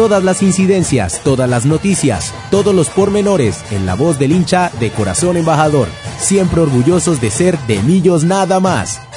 Todas las incidencias, todas las noticias, todos los pormenores en la voz del hincha de corazón embajador, siempre orgullosos de ser de Millos nada más.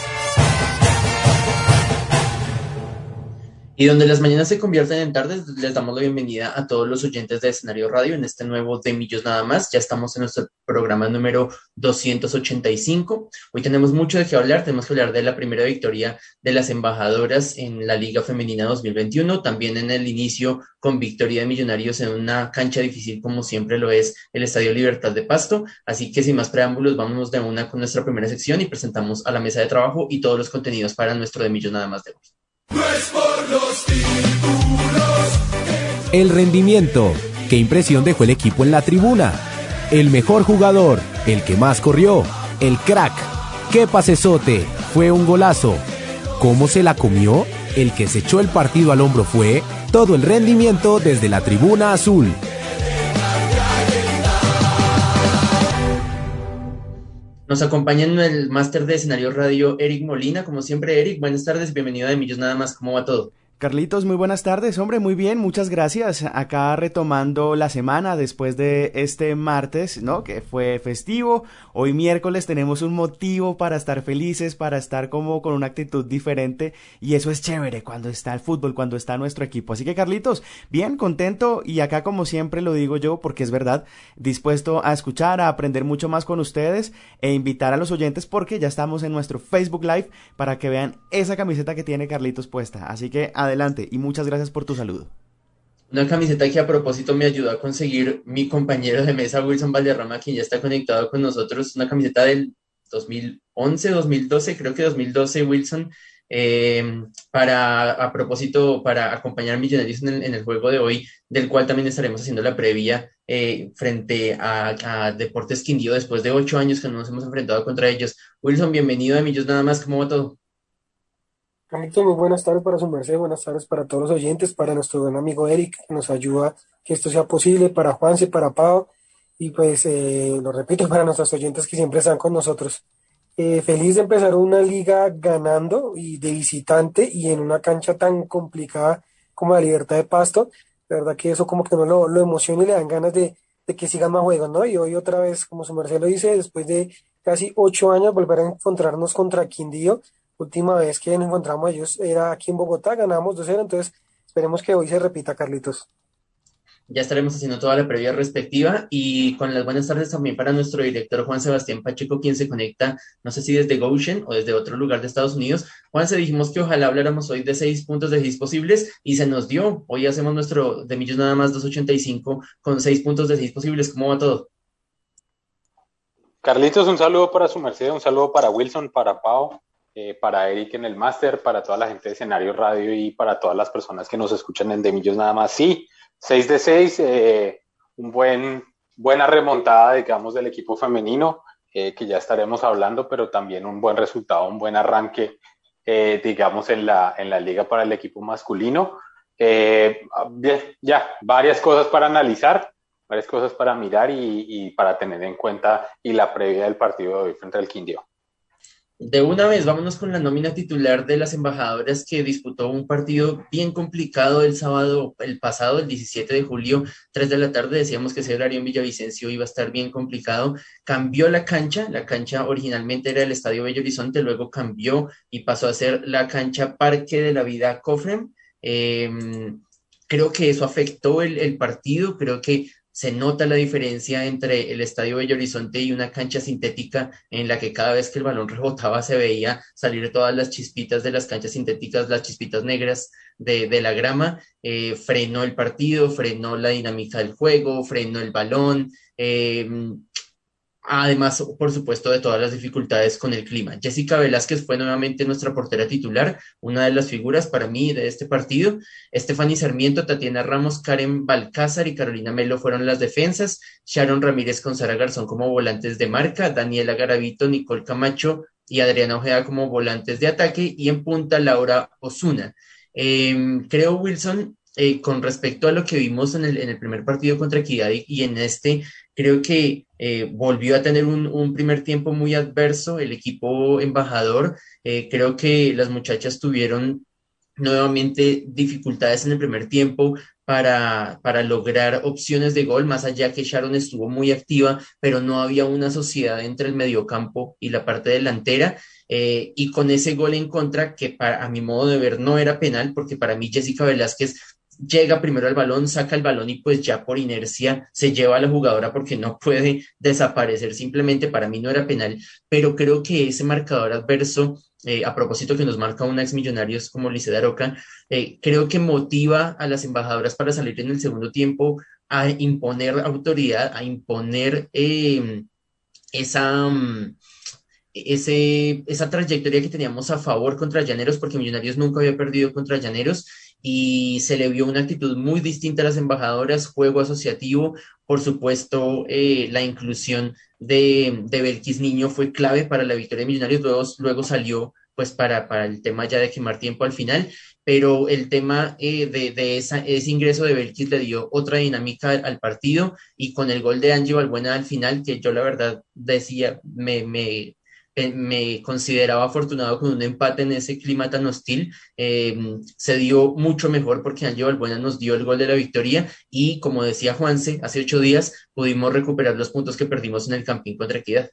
Y donde las mañanas se convierten en tardes, les damos la bienvenida a todos los oyentes de Escenario Radio en este nuevo de Millos Nada más. Ya estamos en nuestro programa número 285. Hoy tenemos mucho de qué hablar. Tenemos que hablar de la primera victoria de las embajadoras en la Liga Femenina 2021. También en el inicio con victoria de Millonarios en una cancha difícil como siempre lo es el Estadio Libertad de Pasto. Así que sin más preámbulos, vámonos de una con nuestra primera sección y presentamos a la mesa de trabajo y todos los contenidos para nuestro de Millos Nada más de hoy. El rendimiento. ¿Qué impresión dejó el equipo en la tribuna? El mejor jugador, el que más corrió, el crack. ¿Qué pasesote? Fue un golazo. ¿Cómo se la comió? El que se echó el partido al hombro fue todo el rendimiento desde la tribuna azul. Nos acompaña en el máster de escenario radio Eric Molina. Como siempre, Eric, buenas tardes, bienvenido a De Nada más. ¿Cómo va todo? Carlitos, muy buenas tardes. Hombre, muy bien, muchas gracias. Acá retomando la semana después de este martes, ¿no? Que fue festivo. Hoy miércoles tenemos un motivo para estar felices, para estar como con una actitud diferente. Y eso es chévere cuando está el fútbol, cuando está nuestro equipo. Así que, Carlitos, bien, contento. Y acá, como siempre lo digo yo, porque es verdad, dispuesto a escuchar, a aprender mucho más con ustedes e invitar a los oyentes porque ya estamos en nuestro Facebook Live para que vean esa camiseta que tiene Carlitos puesta. Así que, adelante adelante y muchas gracias por tu saludo. Una camiseta que a propósito me ayudó a conseguir mi compañero de mesa Wilson Valderrama, quien ya está conectado con nosotros, una camiseta del 2011, 2012, creo que 2012 Wilson, eh, para a propósito, para acompañar a Millonarios en el, juego de hoy, del cual también estaremos haciendo la previa eh, frente a, Deportes Quindío después de ocho años que no nos hemos enfrentado contra ellos. Wilson, bienvenido a Millos Nada más, ¿cómo va todo? Muy buenas tardes para su merced, buenas tardes para todos los oyentes, para nuestro buen amigo Eric, que nos ayuda que esto sea posible, para Juanse, para Pau, y pues eh, lo repito, para nuestros oyentes que siempre están con nosotros. Eh, feliz de empezar una liga ganando y de visitante y en una cancha tan complicada como la Libertad de Pasto. La verdad que eso como que no lo, emociona y le dan ganas de, de que sigan más juegos, ¿no? Y hoy otra vez, como su merced lo dice, después de casi ocho años volver a encontrarnos contra Quindío, última vez que nos encontramos ellos era aquí en Bogotá, ganamos 2-0, entonces esperemos que hoy se repita, Carlitos. Ya estaremos haciendo toda la previa respectiva y con las buenas tardes también para nuestro director Juan Sebastián Pacheco, quien se conecta, no sé si desde Goshen o desde otro lugar de Estados Unidos. Juan, se dijimos que ojalá habláramos hoy de seis puntos de seis posibles y se nos dio. Hoy hacemos nuestro de millos nada más 285 con seis puntos de seis posibles. ¿Cómo va todo? Carlitos, un saludo para su merced, un saludo para Wilson, para Pau, eh, para Eric en el máster, para toda la gente de escenario radio y para todas las personas que nos escuchan en Demillos nada más. Sí, 6 de 6, eh, un buen, buena remontada, digamos, del equipo femenino, eh, que ya estaremos hablando, pero también un buen resultado, un buen arranque, digamos, en la, en la liga para el equipo masculino. bien, ya, varias cosas para analizar, varias cosas para mirar y, y para tener en cuenta y la previa del partido de hoy frente al Quindío. De una vez, vámonos con la nómina titular de las embajadoras que disputó un partido bien complicado el sábado, el pasado, el 17 de julio, 3 de la tarde. Decíamos que ese horario en Villavicencio iba a estar bien complicado. Cambió la cancha, la cancha originalmente era el Estadio Bello Horizonte, luego cambió y pasó a ser la cancha Parque de la Vida Cofrem. Em, creo que eso afectó el, el partido, creo que se nota la diferencia entre el Estadio Bello Horizonte y una cancha sintética en la que cada vez que el balón rebotaba se veía salir todas las chispitas de las canchas sintéticas, las chispitas negras de, la grama. Eh, frenó el partido, frenó la dinámica del juego, frenó el balón. Eh, Además, por supuesto, de todas las dificultades con el clima. Jessica Velázquez fue nuevamente nuestra portera titular, una de las figuras para mí de este partido. Estefany Sarmiento, Tatiana Ramos, Karen Balcázar y Carolina Melo fueron las defensas. Sharon Ramírez con Sara Garzón como volantes de marca. Daniela Garavito, Nicole Camacho y Adriana Ojeda como volantes de ataque. Y en punta, Laura Osuna. Em, creo, Wilson, eh, con respecto a lo que vimos en el, primer partido contra Equidad y, en este, creo que eh, volvió a tener un, un, primer tiempo muy adverso el equipo embajador. Eh, creo que las muchachas tuvieron nuevamente dificultades en el primer tiempo para, para lograr opciones de gol, más allá que Sharon estuvo muy activa, pero no había una sociedad entre el mediocampo y la parte delantera. y con ese gol en contra, que para, a mi modo de ver no era penal, porque para mí Jessica Velázquez llega primero al balón, saca el balón y pues ya por inercia se lleva a la jugadora porque no puede desaparecer. Simplemente para mí no era penal, pero creo que ese marcador adverso, eh, a propósito que nos marca un ex millonarios como Lice Aroca, eh, creo que motiva a las embajadoras para salir en el segundo tiempo a imponer autoridad, a imponer eh, esa... Mm, esa trayectoria que teníamos a favor contra Llaneros, porque Millonarios nunca había perdido contra Llaneros, y se le vio una actitud muy distinta a las embajadoras, juego asociativo, por supuesto, eh, la inclusión de, de Belkis Niño fue clave para la victoria de Millonarios, luego, luego salió pues para, para el tema ya de quemar tiempo al final, pero el tema eh, de, de esa, ese ingreso de Belkis le dio otra dinámica al, partido y con el gol de Angie Balbuena al final, que yo la verdad decía, me, me me consideraba afortunado con un empate en ese clima tan hostil. Eh, se dio mucho mejor porque Ángel Balbuena nos dio el gol de la victoria y, como decía Juanse, hace ocho días pudimos recuperar los puntos que perdimos en el Campín contra Equidad.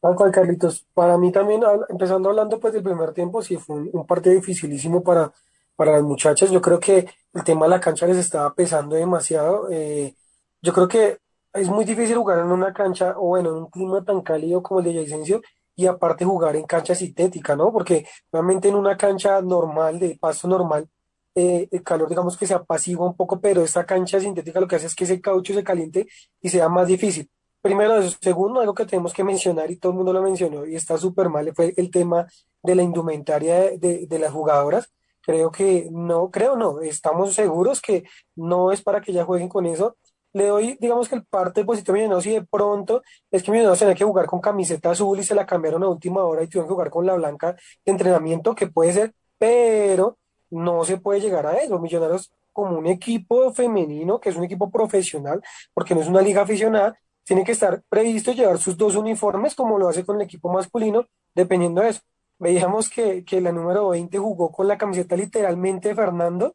Tal cual, Carlitos. Para mí también, empezando hablando pues del primer tiempo, sí fue un, partido dificilísimo para, para las muchachas. Yo creo que el tema de la cancha les estaba pesando demasiado. Eh, yo creo que es muy difícil jugar en una cancha, o bueno, en un clima tan cálido como el de Villavicencio, y aparte jugar en cancha sintética, ¿no? Porque realmente en una cancha normal, de paso normal, eh, el calor digamos que se apacigua un poco, pero esta cancha sintética lo que hace es que ese caucho se caliente y sea más difícil. Primero eso. Segundo, algo que tenemos que mencionar, y todo el mundo lo mencionó, y está súper mal, fue el tema de la indumentaria de, de las jugadoras. Creo que no, creo no, estamos seguros que no es para que ya jueguen con eso le doy, digamos que el parte positivo de Millonarios y de pronto es que Millonarios tenía que jugar con camiseta azul y se la cambiaron a última hora y tuvieron que jugar con la blanca de entrenamiento, que puede ser, pero no se puede llegar a eso. Millonarios como un equipo femenino, que es un equipo profesional, porque no es una liga aficionada, tiene que estar previsto llevar sus dos uniformes como lo hace con el equipo masculino, dependiendo de eso. Veíamos que, que la número 20 jugó con la camiseta literalmente de Fernando,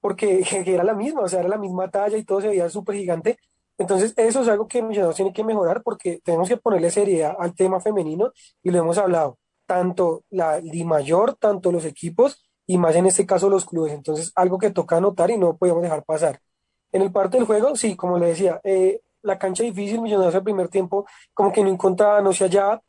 porque era la misma, o sea, era la misma talla y todo se veía súper gigante. Entonces, eso es algo que Millonarios tiene que mejorar porque tenemos que ponerle seriedad al tema femenino y lo hemos hablado, tanto la Di Mayor, tanto los equipos y más en este caso los clubes. Entonces, algo que toca anotar y no podemos dejar pasar. En el parte del juego, sí, como le decía, eh, la cancha difícil, Millonarios al primer tiempo, como que no encontraba, no se hallaba,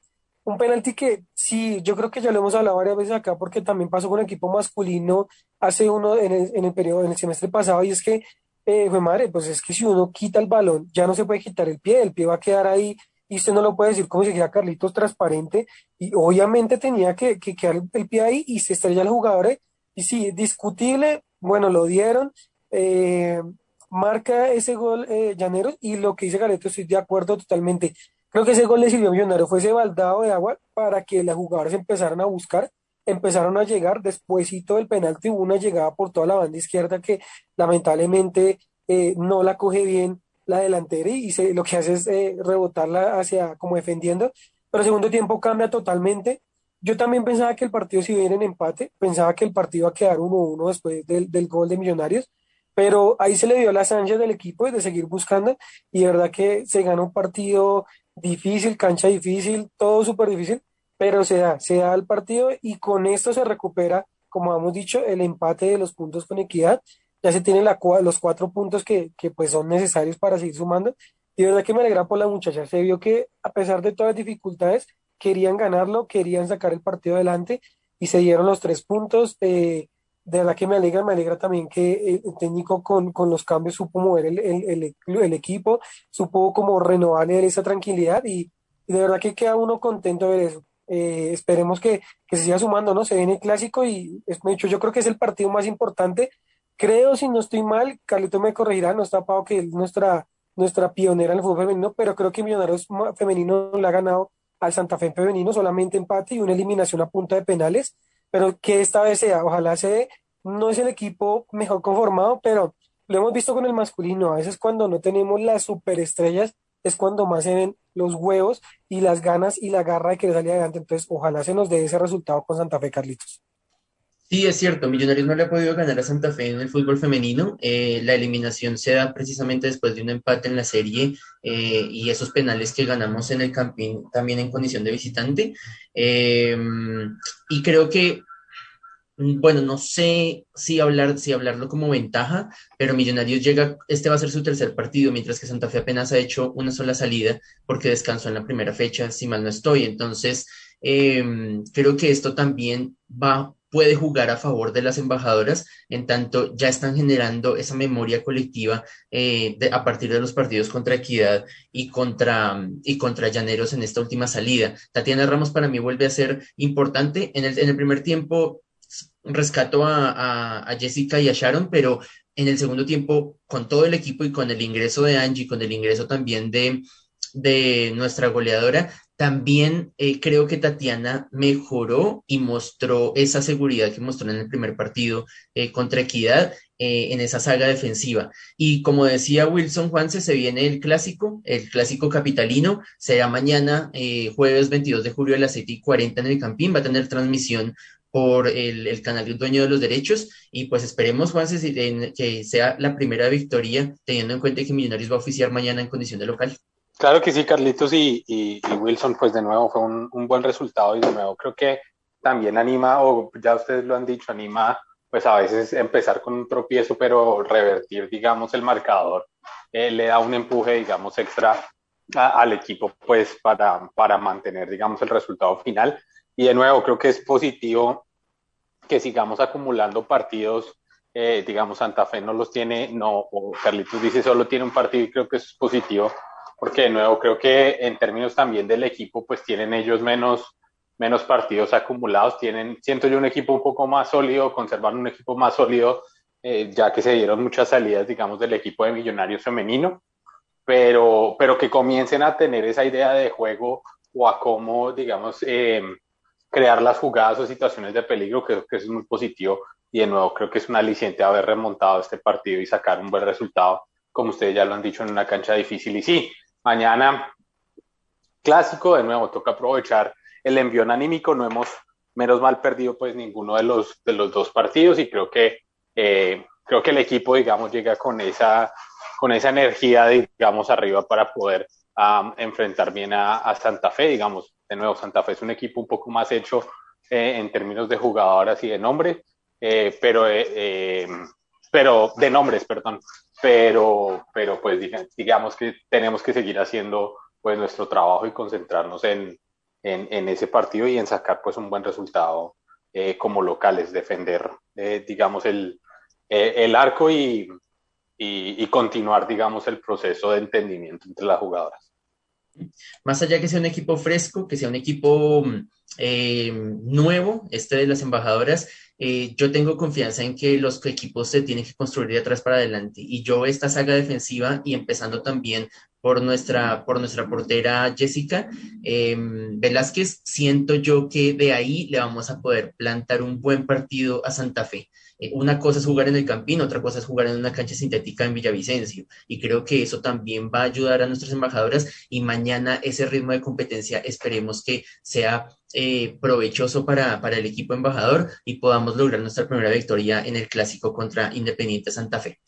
un penalti que sí, yo creo que ya lo hemos hablado varias veces acá porque también pasó con el equipo masculino hace uno en el, en el periodo, en el semestre pasado y es que, eh, fue madre, pues es que si uno quita el balón ya no se puede quitar el pie, el pie va a quedar ahí y usted no lo puede decir como si queda Carlitos transparente y obviamente tenía que, que quedar el, pie ahí y se estrella el jugador eh, y sí, discutible, bueno, lo dieron, eh, marca ese gol eh, Llaneros y lo que dice Galeto estoy de acuerdo totalmente Creo que ese gol le sirvió a Millonario, fue ese baldado de agua para que las jugadoras empezaran a buscar, empezaron a llegar, despuésito del penalti hubo una llegada por toda la banda izquierda que lamentablemente eh, no la coge bien la delantera y se, lo que hace es eh, rebotarla hacia como defendiendo, pero segundo tiempo cambia totalmente. Yo también pensaba que el partido a ir en empate, pensaba que el partido iba a quedar 1-1 después del, del gol de Millonarios, pero ahí se le dio las ansias del equipo de seguir buscando y de verdad que se gana un partido difícil, cancha difícil, todo súper difícil, pero se da, se da el partido y con esto se recupera, como hemos dicho, el empate de los puntos con equidad. Ya se tienen los cuatro puntos que, que pues son necesarios para seguir sumando. Y de verdad que me alegra por la muchacha. Se vio que a pesar de todas las dificultades, querían ganarlo, querían sacar el partido adelante y se dieron los tres puntos. Eh, de verdad que me alegra, me alegra también que el técnico con, con los cambios supo mover el, el, el, equipo, supo como renovarle esa tranquilidad y, de verdad que queda uno contento de ver eso. Eh, esperemos que, que, se siga sumando, ¿no? Se viene el clásico y es, hecho, yo creo que es el partido más importante. Creo, si no estoy mal, Carlito me corregirá, no está Pau, que es nuestra, nuestra pionera en el fútbol femenino, pero creo que Millonarios Femenino le ha ganado al Santa Fe Femenino solamente empate y una eliminación a punta de penales pero que esta vez sea, ojalá se no es el equipo mejor conformado, pero lo hemos visto con el masculino, a veces cuando no tenemos las superestrellas es cuando más se ven los huevos y las ganas y la garra de querer salir adelante, entonces ojalá se nos dé ese resultado con Santa Fe, Carlitos. Sí, es cierto, Millonarios no le ha podido ganar a Santa Fe en el fútbol femenino. Eh, la eliminación se da precisamente después de un empate en la serie eh, y esos penales que ganamos en el campín también en condición de visitante. Eh, y creo que, bueno, no sé si, hablar, si hablarlo como ventaja, pero Millonarios llega, este va a ser su tercer partido, mientras que Santa Fe apenas ha hecho una sola salida porque descansó en la primera fecha, si mal no estoy. Entonces, creo que esto también va puede jugar a favor de las embajadoras, en tanto ya están generando esa memoria colectiva eh, a partir de los partidos contra Equidad y contra, y contra Llaneros en esta última salida. Tatiana Ramos para mí vuelve a ser importante. En el, primer tiempo rescató a, a, Jessica y a Sharon, pero en el segundo tiempo, con todo el equipo y con el ingreso de Angie, con el ingreso también de, de nuestra goleadora, también eh, creo que Tatiana mejoró y mostró esa seguridad que mostró en el primer partido eh, contra Equidad eh, en esa saga defensiva. Y como decía Wilson Juanse, se viene el clásico, el clásico capitalino, será mañana, jueves 22 de julio a las 7 y 40 en el Campín, va a tener transmisión por el, canal del dueño de los derechos y pues esperemos, Juanse, que sea la primera victoria, teniendo en cuenta que Millonarios va a oficiar mañana en condición de local. Claro que sí, Carlitos y, Wilson, pues de nuevo fue un, un, buen resultado y de nuevo creo que también anima, o ya ustedes lo han dicho, anima pues a veces empezar con un tropiezo, pero revertir, digamos, el marcador, eh, le da un empuje, digamos, extra al equipo, pues para, para mantener, digamos, el resultado final. Y de nuevo, creo que es positivo que sigamos acumulando partidos, eh, digamos, Santa Fe no los tiene, no, o Carlitos dice solo tiene un partido y creo que es positivo porque de nuevo creo que en términos también del equipo, pues tienen ellos menos, menos partidos acumulados, tienen, siento yo, un equipo un poco más sólido, conservar un equipo más sólido, eh, ya que se dieron muchas salidas, digamos, del equipo de Millonarios femenino, pero, pero que comiencen a tener esa idea de juego o a cómo, digamos, eh, crear las jugadas o situaciones de peligro, creo que eso es muy positivo y de nuevo creo que es un aliciente haber remontado este partido y sacar un buen resultado, como ustedes ya lo han dicho, en una cancha difícil. Y sí, Mañana, clásico, de nuevo, toca aprovechar el envión anímico. No hemos, menos mal, perdido pues ninguno de los, de los dos partidos y creo que, eh, creo que el equipo, digamos, llega con esa, con esa energía, digamos, arriba para poder enfrentar bien a, Santa Fe. Digamos, de nuevo, Santa Fe es un equipo un poco más hecho eh, en términos de jugadoras y de nombre, eh, pero, pero de nombres, perdón pero, pero pues digamos que tenemos que seguir haciendo pues nuestro trabajo y concentrarnos en, en, ese partido y en sacar pues un buen resultado eh, como locales, defender eh, digamos el, eh, el arco y, y, y, continuar digamos el proceso de entendimiento entre las jugadoras. Más allá que sea un equipo fresco, que sea un equipo nuevo, este de las embajadoras, eh, yo tengo confianza en que los equipos se tienen que construir de atrás para adelante. Y yo esta saga defensiva y empezando también por nuestra, por nuestra portera Jessica em, Velázquez, siento yo que de ahí le vamos a poder plantar un buen partido a Santa Fe. Eh, una cosa es jugar en el Campín, otra cosa es jugar en una cancha sintética en Villavicencio. Y creo que eso también va a ayudar a nuestras embajadoras y mañana ese ritmo de competencia esperemos que sea eh, provechoso para, para el equipo embajador y podamos lograr nuestra primera victoria en el clásico contra Independiente Santa Fe.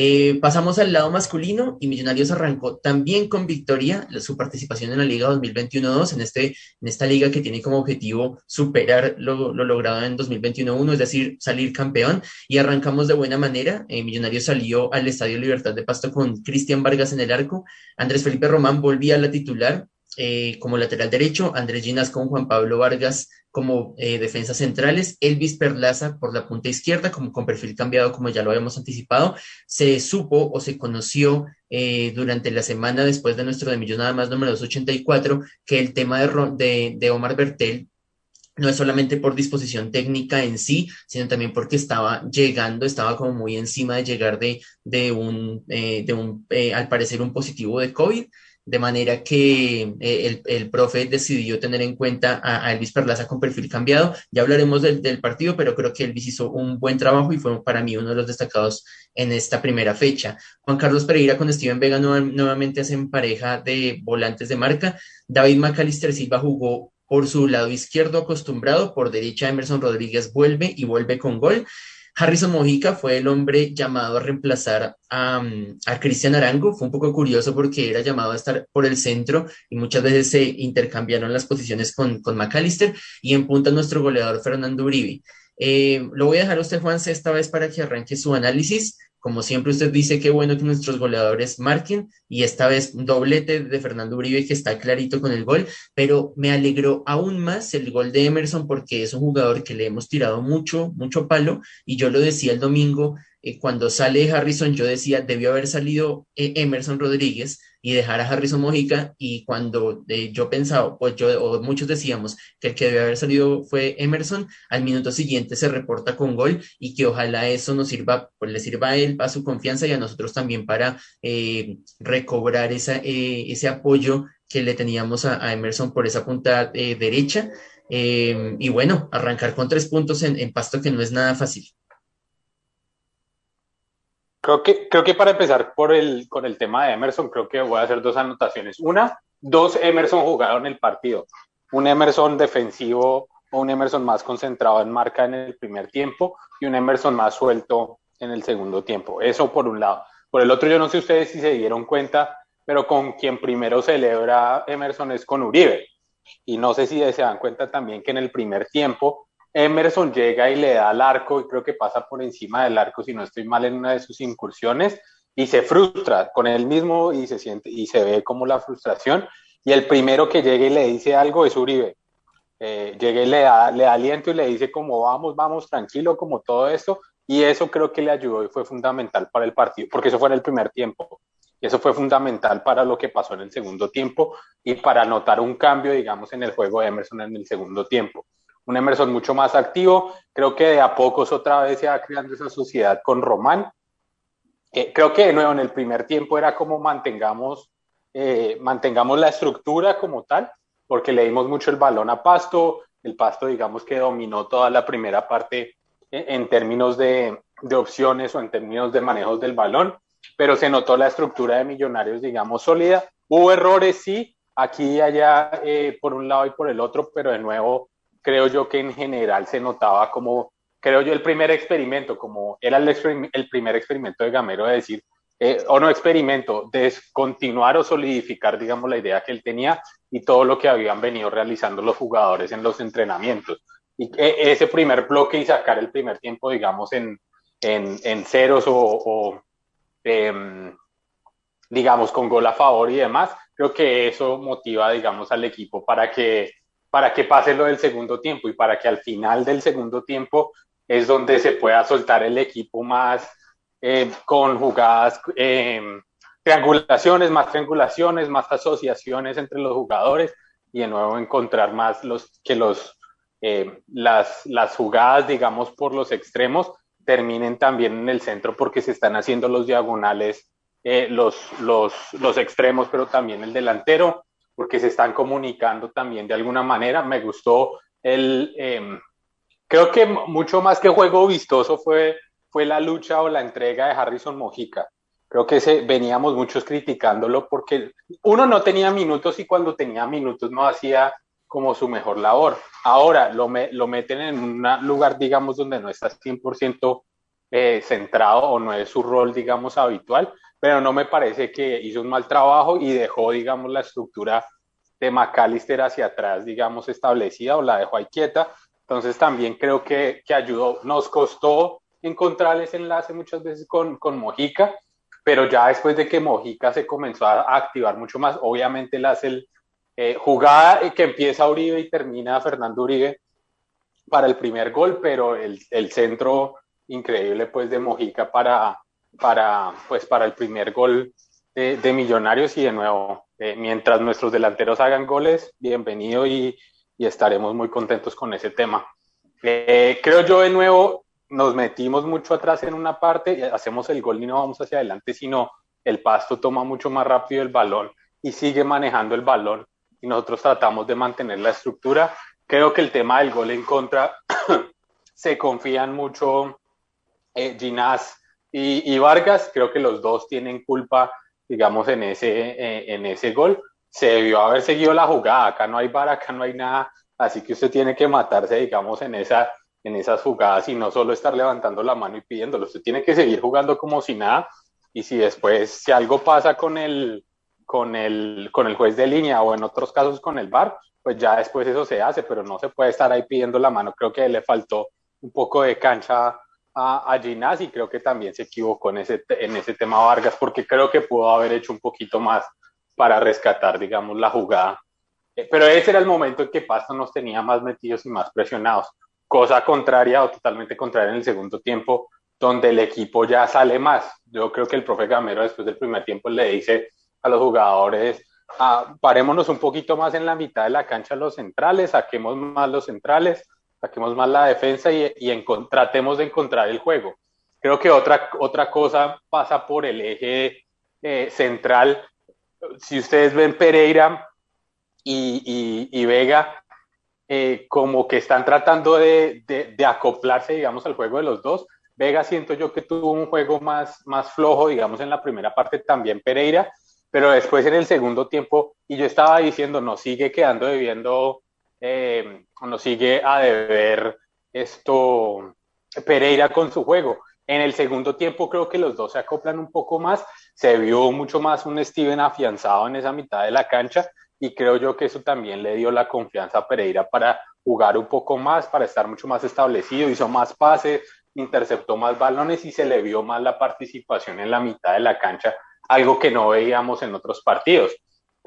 Eh, pasamos al lado masculino y Millonarios arrancó también con victoria su participación en la Liga 2021-2, en, este, en esta liga que tiene como objetivo superar lo, logrado en 2021-1, es decir, salir campeón. Y arrancamos de buena manera. Eh, Millonarios salió al Estadio Libertad de Pasto con Cristian Vargas en el arco. Andrés Felipe Román volvía a la titular eh, como lateral derecho, Andrés Ginas con Juan Pablo Vargas como eh, defensas centrales, Elvis Perlaza por la punta izquierda, como con perfil cambiado, como ya lo habíamos anticipado. Se supo o se conoció eh, durante la semana después de nuestro de Millón nada más número 284 que el tema de, de, Omar Bertel no es solamente por disposición técnica en sí, sino también porque estaba llegando, estaba como muy encima de llegar de, de un, de un al parecer, un positivo de COVID de manera que eh, el, profe decidió tener en cuenta a, Elvis Perlaza con perfil cambiado. Ya hablaremos del, partido, pero creo que Elvis hizo un buen trabajo y fue para mí uno de los destacados en esta primera fecha. Juan Carlos Pereira con Steven Vega nuevamente hacen pareja de volantes de marca. David Macalister Silva jugó por su lado izquierdo acostumbrado, por derecha Emerson Rodríguez vuelve y vuelve con gol. Harrison Mojica fue el hombre llamado a reemplazar a, Cristian Arango. Fue un poco curioso porque era llamado a estar por el centro y muchas veces se intercambiaron las posiciones con, McAllister y en punta nuestro goleador Fernando Uribe. Eh, lo voy a dejar a usted, Juan, esta vez para que arranque su análisis. Como siempre usted dice, qué bueno que nuestros goleadores marquen y esta vez un doblete de Fernando Uribe que está clarito con el gol, pero me alegró aún más el gol de Emerson porque es un jugador que le hemos tirado mucho, mucho palo y yo lo decía el domingo, eh, cuando sale Harrison, yo decía, debió haber salido eh, Emerson Rodríguez y dejar a Harrison Mojica y cuando eh, yo pensaba, pues yo o muchos decíamos que el que debió haber salido fue Emerson, al minuto siguiente se reporta con gol y que ojalá eso nos sirva, pues le sirva a él, a su confianza y a nosotros también para recobrar esa, ese apoyo que le teníamos a, Emerson por esa punta derecha. y bueno, arrancar con tres puntos en pasto que no es nada fácil. Creo que, creo que para empezar por el, con el tema de Emerson, creo que voy a hacer dos anotaciones. Una, dos Emerson jugaron el partido. Un Emerson defensivo o un Emerson más concentrado en marca en el primer tiempo y un Emerson más suelto en el segundo tiempo. Eso por un lado. Por el otro, yo no sé ustedes si se dieron cuenta, pero con quien primero celebra Emerson es con Uribe. Y no sé si se dan cuenta también que en el primer tiempo Emerson llega y le da al arco y creo que pasa por encima del arco, si no estoy mal en una de sus incursiones, y se frustra con él mismo y se siente y se ve como la frustración. Y el primero que llega y le dice algo es Uribe. Eh, llega y le da, le da aliento y le dice como vamos, vamos, tranquilo, como todo esto. Y eso creo que le ayudó y fue fundamental para el partido, porque eso fue en el primer tiempo. Y eso fue fundamental para lo que pasó en el segundo tiempo y para notar un cambio, digamos, en el juego de Emerson en el segundo tiempo un Emerson mucho más activo. Creo que de a pocos otra vez se va creando esa sociedad con Román. Creo que de nuevo en el primer tiempo era como mantengamos, eh, mantengamos la estructura como tal, porque le dimos mucho el balón a Pasto. El Pasto, digamos que dominó toda la primera parte en, términos de, de opciones o en términos de manejos del balón, pero se notó la estructura de Millonarios, digamos, sólida. Hubo errores, sí, aquí y allá, eh, por un lado y por el otro, pero de nuevo creo yo que en general se notaba como, creo yo, el primer experimento, como era el, el primer experimento de Gamero de decir, eh, o no experimento, descontinuar o solidificar, digamos, la idea que él tenía y todo lo que habían venido realizando los jugadores en los entrenamientos. Y ese primer bloque y sacar el primer tiempo, digamos, en, en, en ceros o, o em, digamos, con gol a favor y demás, creo que eso motiva, digamos, al equipo para que para que pase lo del segundo tiempo y para que al final del segundo tiempo es donde se pueda soltar el equipo más eh, con jugadas, eh, triangulaciones, más triangulaciones, más asociaciones entre los jugadores y de nuevo encontrar más los que los eh, las, las jugadas, digamos, por los extremos terminen también en el centro porque se están haciendo los diagonales, los, los, los extremos, pero también el delantero porque se están comunicando también de alguna manera. Me gustó el, em, creo que mucho más que juego vistoso fue, fue la lucha o la entrega de Harrison Mojica. Creo que se, veníamos muchos criticándolo porque uno no tenía minutos y cuando tenía minutos no hacía como su mejor labor. Ahora lo, me, lo meten en un lugar, digamos, donde no está 100% eh, centrado o no es su rol, digamos, habitual, pero no me parece que hizo un mal trabajo y dejó, digamos, la estructura de McAllister hacia atrás, digamos, establecida o la dejó ahí quieta. Entonces también creo que, que ayudó. Nos costó encontrar ese enlace muchas veces con, con Mojica, pero ya después de que Mojica se comenzó a activar mucho más, obviamente él hace el, Eh, jugada que empieza Uribe y termina Fernando Uribe para el primer gol, pero el, el centro increíble pues de Mojica para, para, pues, para el primer gol de, de Millonarios y de nuevo, eh, mientras nuestros delanteros hagan goles, bienvenido y, y estaremos muy contentos con ese tema. Eh, creo yo de nuevo, nos metimos mucho atrás en una parte, hacemos el gol y no vamos hacia adelante, sino el pasto toma mucho más rápido el balón y sigue manejando el balón y nosotros tratamos de mantener la estructura. Creo que el tema del gol en contra se confían mucho eh, Ginás y, Vargas, creo que los dos tienen culpa, digamos, en ese, eh, en ese gol. Se debió haber seguido la jugada, acá no hay bar, acá no hay nada, así que usted tiene que matarse, digamos, en, esa, en esas jugadas y no solo estar levantando la mano y pidiéndolo, usted tiene que seguir jugando como si nada y si después, si algo pasa con el, con el, con el juez de línea o en otros casos con el VAR, pues ya después eso se hace, pero no se puede estar ahí pidiendo la mano. Creo que le faltó un poco de cancha a, a y creo que también se equivocó en ese, en ese tema Vargas, porque creo que pudo haber hecho un poquito más para rescatar, digamos, la jugada. Eh, pero ese era el momento en que Pasto nos tenía más metidos y más presionados. Cosa contraria o totalmente contraria en el segundo tiempo, donde el equipo ya sale más. Yo creo que el profe Gamero después del primer tiempo le dice a los jugadores, ah, parémonos un poquito más en la mitad de la cancha los centrales, saquemos más los centrales, saquemos más la defensa y, y tratemos de encontrar el juego. Creo que otra, otra cosa pasa por el eje eh, central. Si ustedes ven Pereira y, y, Vega, eh, como que están tratando de, de, de, acoplarse, digamos, al juego de los dos. Vega siento yo que tuvo un juego más, más flojo, digamos, en la primera parte también Pereira, pero después en el segundo tiempo, y yo estaba diciendo, nos sigue quedando debiendo eh, nos sigue a deber esto Pereira con su juego. En el segundo tiempo creo que los dos se acoplan un poco más, se vio mucho más un Steven afianzado en esa mitad de la cancha y creo yo que eso también le dio la confianza a Pereira para jugar un poco más, para estar mucho más establecido, hizo más pases, interceptó más balones y se le vio más la participación en la mitad de la cancha, algo que no veíamos en otros partidos.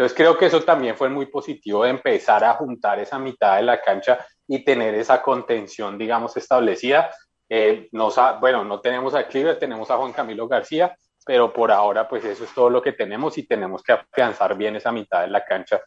Entonces creo que eso también fue muy positivo de empezar a juntar esa mitad de la cancha y tener esa contención, digamos, establecida. Eh, nos bueno, no tenemos a Cleaver, tenemos a Juan Camilo García, pero por ahora pues eso es todo lo que tenemos y tenemos que afianzar bien esa mitad de la cancha.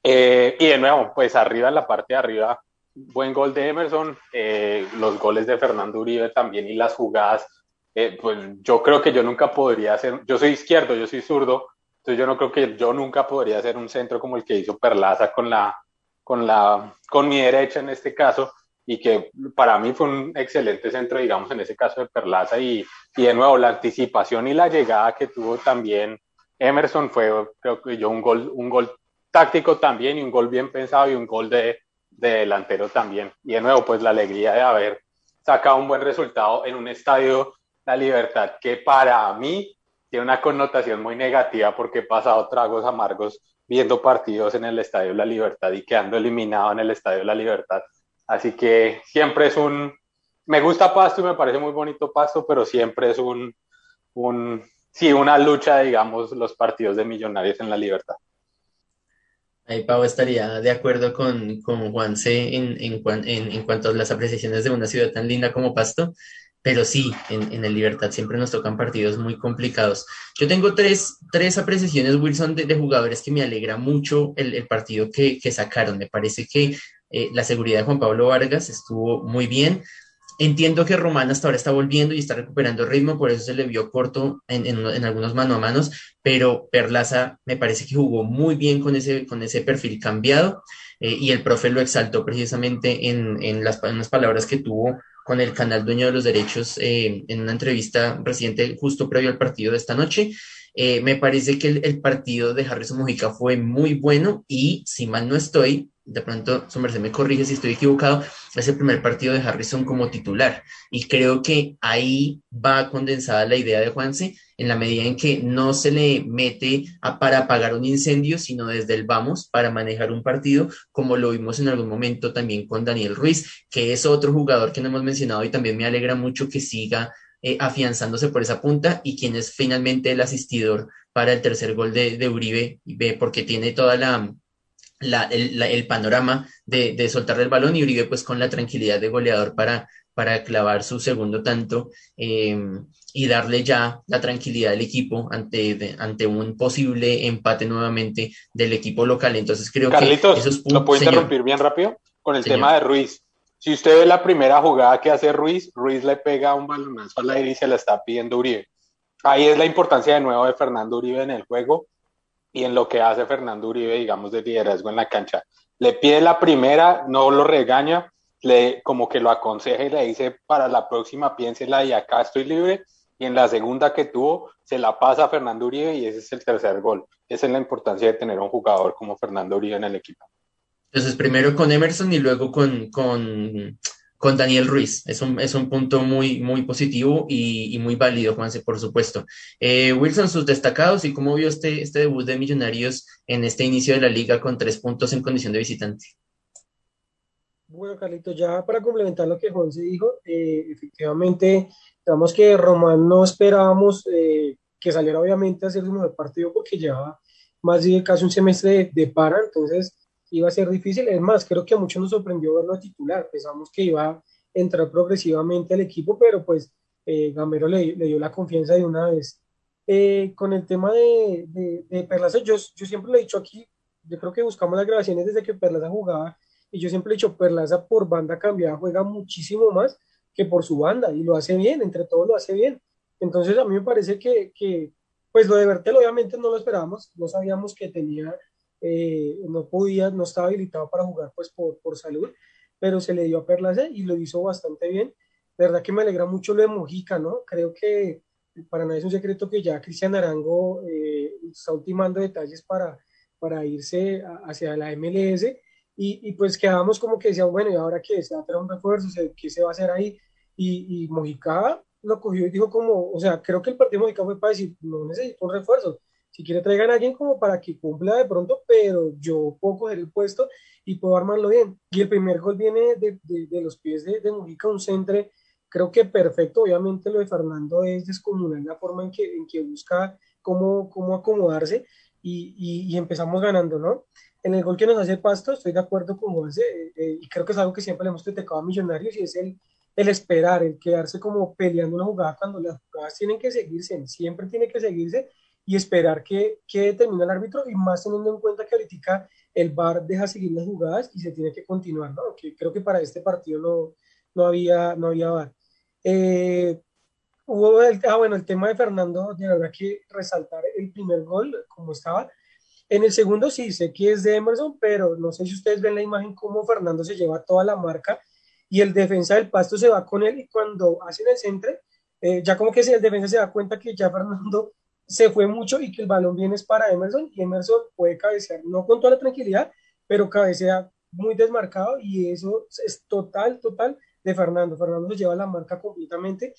Eh, y de nuevo, pues arriba en la parte de arriba, buen gol de Emerson, eh, los goles de Fernando Uribe también y las jugadas, eh, pues yo creo que yo nunca podría hacer, yo soy izquierdo, yo soy zurdo, entonces yo no creo que yo nunca podría hacer un centro como el que hizo Perlaza con la, con la, con mi derecha en este caso, y que para mí fue un excelente centro, digamos, en ese caso de Perlaza, y, y de nuevo la anticipación y la llegada que tuvo también Emerson fue, creo que yo, un gol, un gol táctico también, y un gol bien pensado, y un gol de, de delantero también. Y de nuevo, pues la alegría de haber sacado un buen resultado en un estadio La Libertad, que para mí tiene una connotación muy negativa porque he pasado tragos amargos viendo partidos en el Estadio La Libertad y quedando eliminado en el Estadio La Libertad. Así que siempre es un... Me gusta Pasto y me parece muy bonito Pasto, pero siempre es un... un sí, una lucha, digamos, los partidos de millonarios en La Libertad. Ahí Pau estaría de acuerdo con, con Juanse en, en, en, en cuanto a las apreciaciones de una ciudad tan linda como Pasto pero sí, en, el Libertad siempre nos tocan partidos muy complicados. Yo tengo tres, tres apreciaciones, Wilson, de, jugadores que me alegra mucho el, partido que, sacaron. Me parece que eh, la seguridad de Juan Pablo Vargas estuvo muy bien. Entiendo que Román hasta ahora está volviendo y está recuperando ritmo, por eso se le vio corto en, en, algunos mano a manos, pero Perlaza me parece que jugó muy bien con ese, con ese perfil cambiado eh, y el profe lo exaltó precisamente en, en, las, en las palabras que tuvo con el canal Dueño de los Derechos eh, en una entrevista reciente justo previo al partido de esta noche. Eh, me parece que el, partido de Harrison Mujica fue muy bueno y si mal no estoy, de pronto su merced me corrige si estoy equivocado, es el primer partido de Harrison como titular. Y creo que ahí va condensada la idea de Juanse en la medida en que no se le mete a, para apagar un incendio, sino desde el vamos para manejar un partido, como lo vimos en algún momento también con Daniel Ruiz, que es otro jugador que no hemos mencionado y también me alegra mucho que siga eh, afianzándose por esa punta y quien es finalmente el asistidor para el tercer gol de, de Uribe, porque tiene toda la, el, panorama de, de soltar el balón y Uribe pues con la tranquilidad de goleador para, para clavar su segundo tanto em, y darle ya la tranquilidad al equipo ante, ante un posible empate nuevamente del equipo local. Entonces creo que esos ¿lo puedo interrumpir bien rápido? Con el tema de Ruiz. Si usted ve la primera jugada que hace Ruiz, Ruiz le pega un balonazo al aire y se la está pidiendo Uribe. Ahí es la importancia de nuevo de Fernando Uribe en el juego y en lo que hace Fernando Uribe, digamos, de liderazgo en la cancha. Le pide la primera, no lo regaña, le, como que lo aconseja y le dice para la próxima piénsela y acá estoy libre. Y en la segunda que tuvo, se la pasa a Fernando Uribe y ese es el tercer gol. Esa es la importancia de tener un jugador como Fernando Uribe en el equipo. Entonces, primero con Emerson y luego con, con, con Daniel Ruiz. Es un, es un punto muy, muy positivo y, muy válido, Juanse, por supuesto. Eh, Wilson, sus destacados y cómo vio este, este debut de Millonarios en este inicio de la liga con tres puntos en condición de visitante. Bueno, Carlito, ya para complementar lo que Juan se dijo, eh, efectivamente, digamos que Román no esperábamos eh, que saliera obviamente a hacer un nuevo partido porque llevaba más de casi un semestre de, para, entonces iba a ser difícil. Es más, creo que a muchos nos sorprendió verlo titular, pensamos que iba a entrar progresivamente al equipo, pero pues eh, Gamero le, dio la confianza de una vez. con el tema de, de, de Perlaza, yo, yo siempre lo he dicho aquí, yo creo que buscamos las grabaciones desde que Perlaza jugaba y yo siempre he dicho, Perlaza por banda cambiada juega muchísimo más que por su banda y lo hace bien, entre todos lo hace bien. Entonces a mí me parece que, que pues lo de Bertel obviamente no lo esperábamos, no sabíamos que tenía, eh, no podía, no estaba habilitado para jugar pues por, por salud, pero se le dio a Perlaza y lo hizo bastante bien. De verdad que me alegra mucho lo de Mojica, ¿no? Creo que para nadie es un secreto que ya Cristian Arango eh, está ultimando detalles para, para irse hacia la MLS y, pues quedábamos como que decíamos, bueno, ¿y ahora qué? ¿Se va a traer un refuerzo? ¿Qué se va a hacer ahí? Y, y Mojica lo cogió y dijo como, o sea, creo que el partido de Mojica fue para decir, no necesito un refuerzo. Si quiere traigan a alguien como para que cumpla de pronto, pero yo puedo coger el puesto y puedo armarlo bien. Y el primer gol viene de, de, los pies de, de Mojica, un centre, creo que perfecto. Obviamente lo de Fernando es descomunal la forma en que, en que busca cómo, cómo acomodarse y, y, y empezamos ganando, ¿no? en el gol que nos hace Pasto, estoy de acuerdo con José, eh, eh, y creo que es algo que siempre le hemos criticado a Millonarios, y es el, el esperar, el quedarse como peleando una jugada cuando las jugadas tienen que seguirse, siempre tiene que seguirse, y esperar que, que determine el árbitro, y más teniendo en cuenta que ahorita el VAR deja seguir las jugadas y se tiene que continuar, ¿no? Que creo que para este partido no, no, había, no había. Eh, hubo el, ah, bueno, el tema de Fernando, de verdad que resaltar el primer gol, como estaba, en el segundo sí, sé que es de Emerson, pero no sé si ustedes ven la imagen cómo Fernando se lleva toda la marca y el defensa del pasto se va con él y cuando hacen el centro, eh, ya como que el defensa se da cuenta que ya Fernando se fue mucho y que el balón viene es para Emerson y Emerson puede cabecear, no con toda la tranquilidad, pero cabecea muy desmarcado y eso es total, total de Fernando. Fernando lleva la marca completamente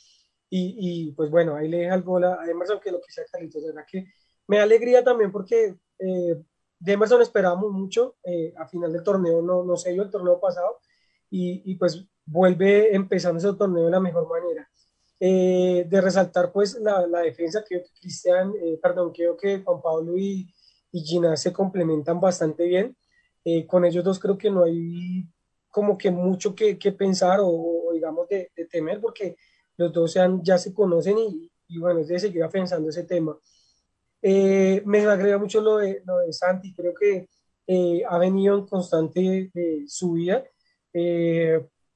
y, y pues bueno, ahí le deja el gol a Emerson, que lo que sea Carlitos, verdad que me da alegría también porque eh, de Emerson esperábamos mucho, eh, a final del torneo no, no se dio el torneo pasado y, y, pues vuelve empezando ese torneo de la mejor manera. Eh, de resaltar pues la, la defensa, que Cristian, eh, perdón, creo que Juan Pablo y, y Gina se complementan bastante bien. con ellos dos creo que no hay como que mucho que, que pensar o, digamos de, de, temer porque los dos sean, ya se conocen y, y bueno, es de seguir pensando ese tema. Eh, me agrega mucho lo de, lo de Santi, creo que eh, ha venido en constante eh, subida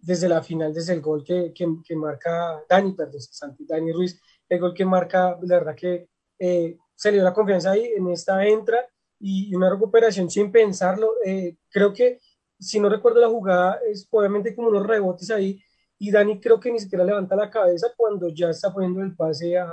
desde la final, desde el gol que, que, marca Dani, perdón, Santi, Dani Ruiz, el gol que marca, la verdad que se le dio la confianza ahí, en esta entra y una recuperación sin pensarlo. creo que, si no recuerdo la jugada, es obviamente como unos rebotes ahí y Dani creo que ni siquiera levanta la cabeza cuando ya está poniendo el pase a,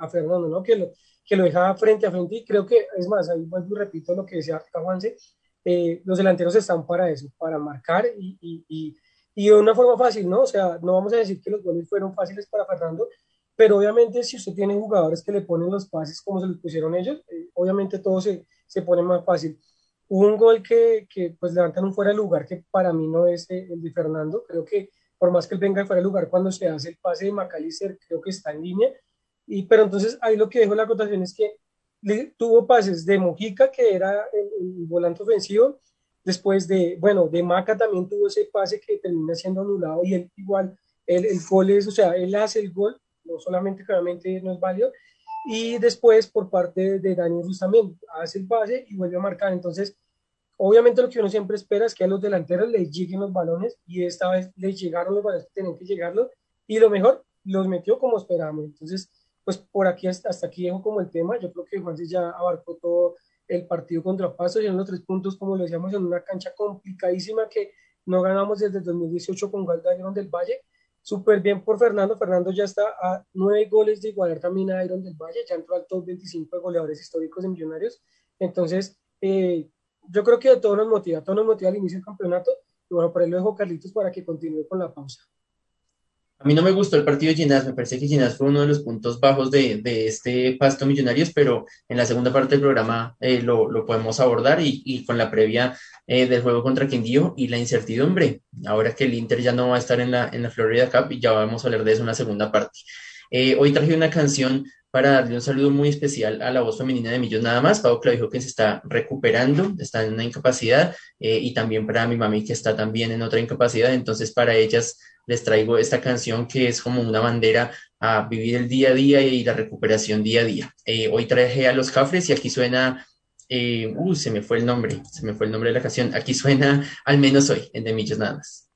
a, Fernando, ¿no? Que lo, que lo dejaba frente a frente y creo que, es más, ahí vuelvo y repito lo que decía Juanse, eh, los delanteros están para eso, para marcar y, y, y, de una forma fácil, ¿no? O sea, no vamos a decir que los goles fueron fáciles para Fernando, pero obviamente si usted tiene jugadores que le ponen los pases como se los pusieron ellos, eh, obviamente todo se, se pone más fácil. Hubo un gol que, que pues levantan un fuera de lugar que para mí no es eh, el de Fernando, creo que por más que él venga fuera de lugar cuando se hace el pase de McAllister, creo que está en línea, y, pero entonces ahí lo que dejo la acotación es que tuvo pases de Mojica, que era el, volante ofensivo, después de, bueno, de Maca también tuvo ese pase que termina siendo anulado y él igual, el, el gol es, o sea, él hace el gol, no solamente claramente no es válido, y después por parte de Daniel Ruz también hace el pase y vuelve a marcar, entonces, obviamente lo que uno siempre espera es que a los delanteros les lleguen los balones y esta vez les llegaron los balones que tenían que llegarlo y lo mejor, los metió como esperamos, entonces, pues por aquí hasta, hasta aquí dejo como el tema. Yo creo que Juan ya abarcó todo el partido contra Paso y en los tres puntos, como lo decíamos, en una cancha complicadísima que no ganamos desde el 2018 con Gualda Iron del Valle. Súper bien por Fernando. Fernando ya está a nueve goles de igualar también a Iron del Valle, ya entró al top 25 de goleadores históricos de Millonarios. Entonces, eh, yo creo que a todos nos motiva, a todos nos motiva al inicio del campeonato. Y bueno, por ahí lo dejo Carlitos para que continúe con la pausa. A mí no me gustó el partido de Ginás, me parece que Ginás fue uno de los puntos bajos de, este pasto Millonarios, pero en la segunda parte del programa eh, lo, podemos abordar y, con la previa eh, del juego contra Quindío y la incertidumbre, ahora que el Inter ya no va a estar en la, en la Florida Cup y ya vamos a hablar de eso en la segunda parte. Eh, hoy traje una canción para darle un saludo muy especial a la voz femenina de Millos nada más, Pau dijo que se está recuperando, está en una incapacidad, y también para mi mami que está también en otra incapacidad, entonces para ellas les traigo esta canción que es como una bandera a vivir el día a día y la recuperación día a día. Eh, hoy traje a los Cafres y aquí suena, eh, se me fue el nombre, se me fue el nombre de la canción, aquí suena al menos hoy, en De Millos nada más.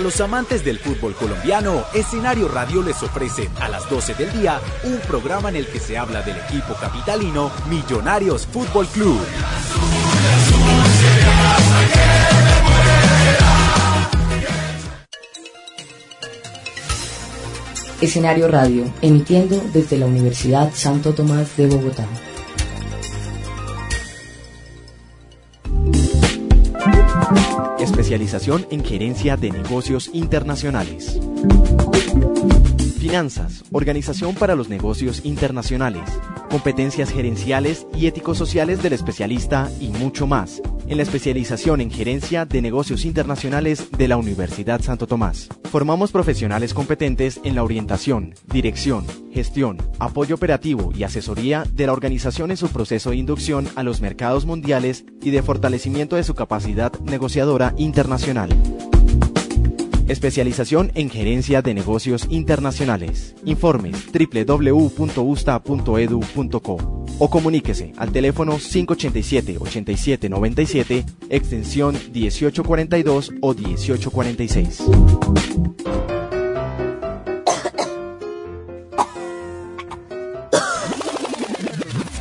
Para los amantes del fútbol colombiano, Escenario Radio les ofrece a las 12 del día un programa en el que se habla del equipo capitalino Millonarios Fútbol Club. Escenario Radio, emitiendo desde la Universidad Santo Tomás de Bogotá. En gerencia de negocios internacionales. Finanzas, organización para los negocios internacionales, competencias gerenciales y ético-sociales del especialista y mucho más en la especialización en gerencia de negocios internacionales de la Universidad Santo Tomás. Formamos profesionales competentes en la orientación, dirección, gestión, apoyo operativo y asesoría de la organización en su proceso de inducción a los mercados mundiales y de fortalecimiento de su capacidad negociadora internacional. Especialización en gerencia de negocios internacionales. Informes www.usta.edu.co o comuníquese al teléfono 587-8797, extensión 1842 o 1846.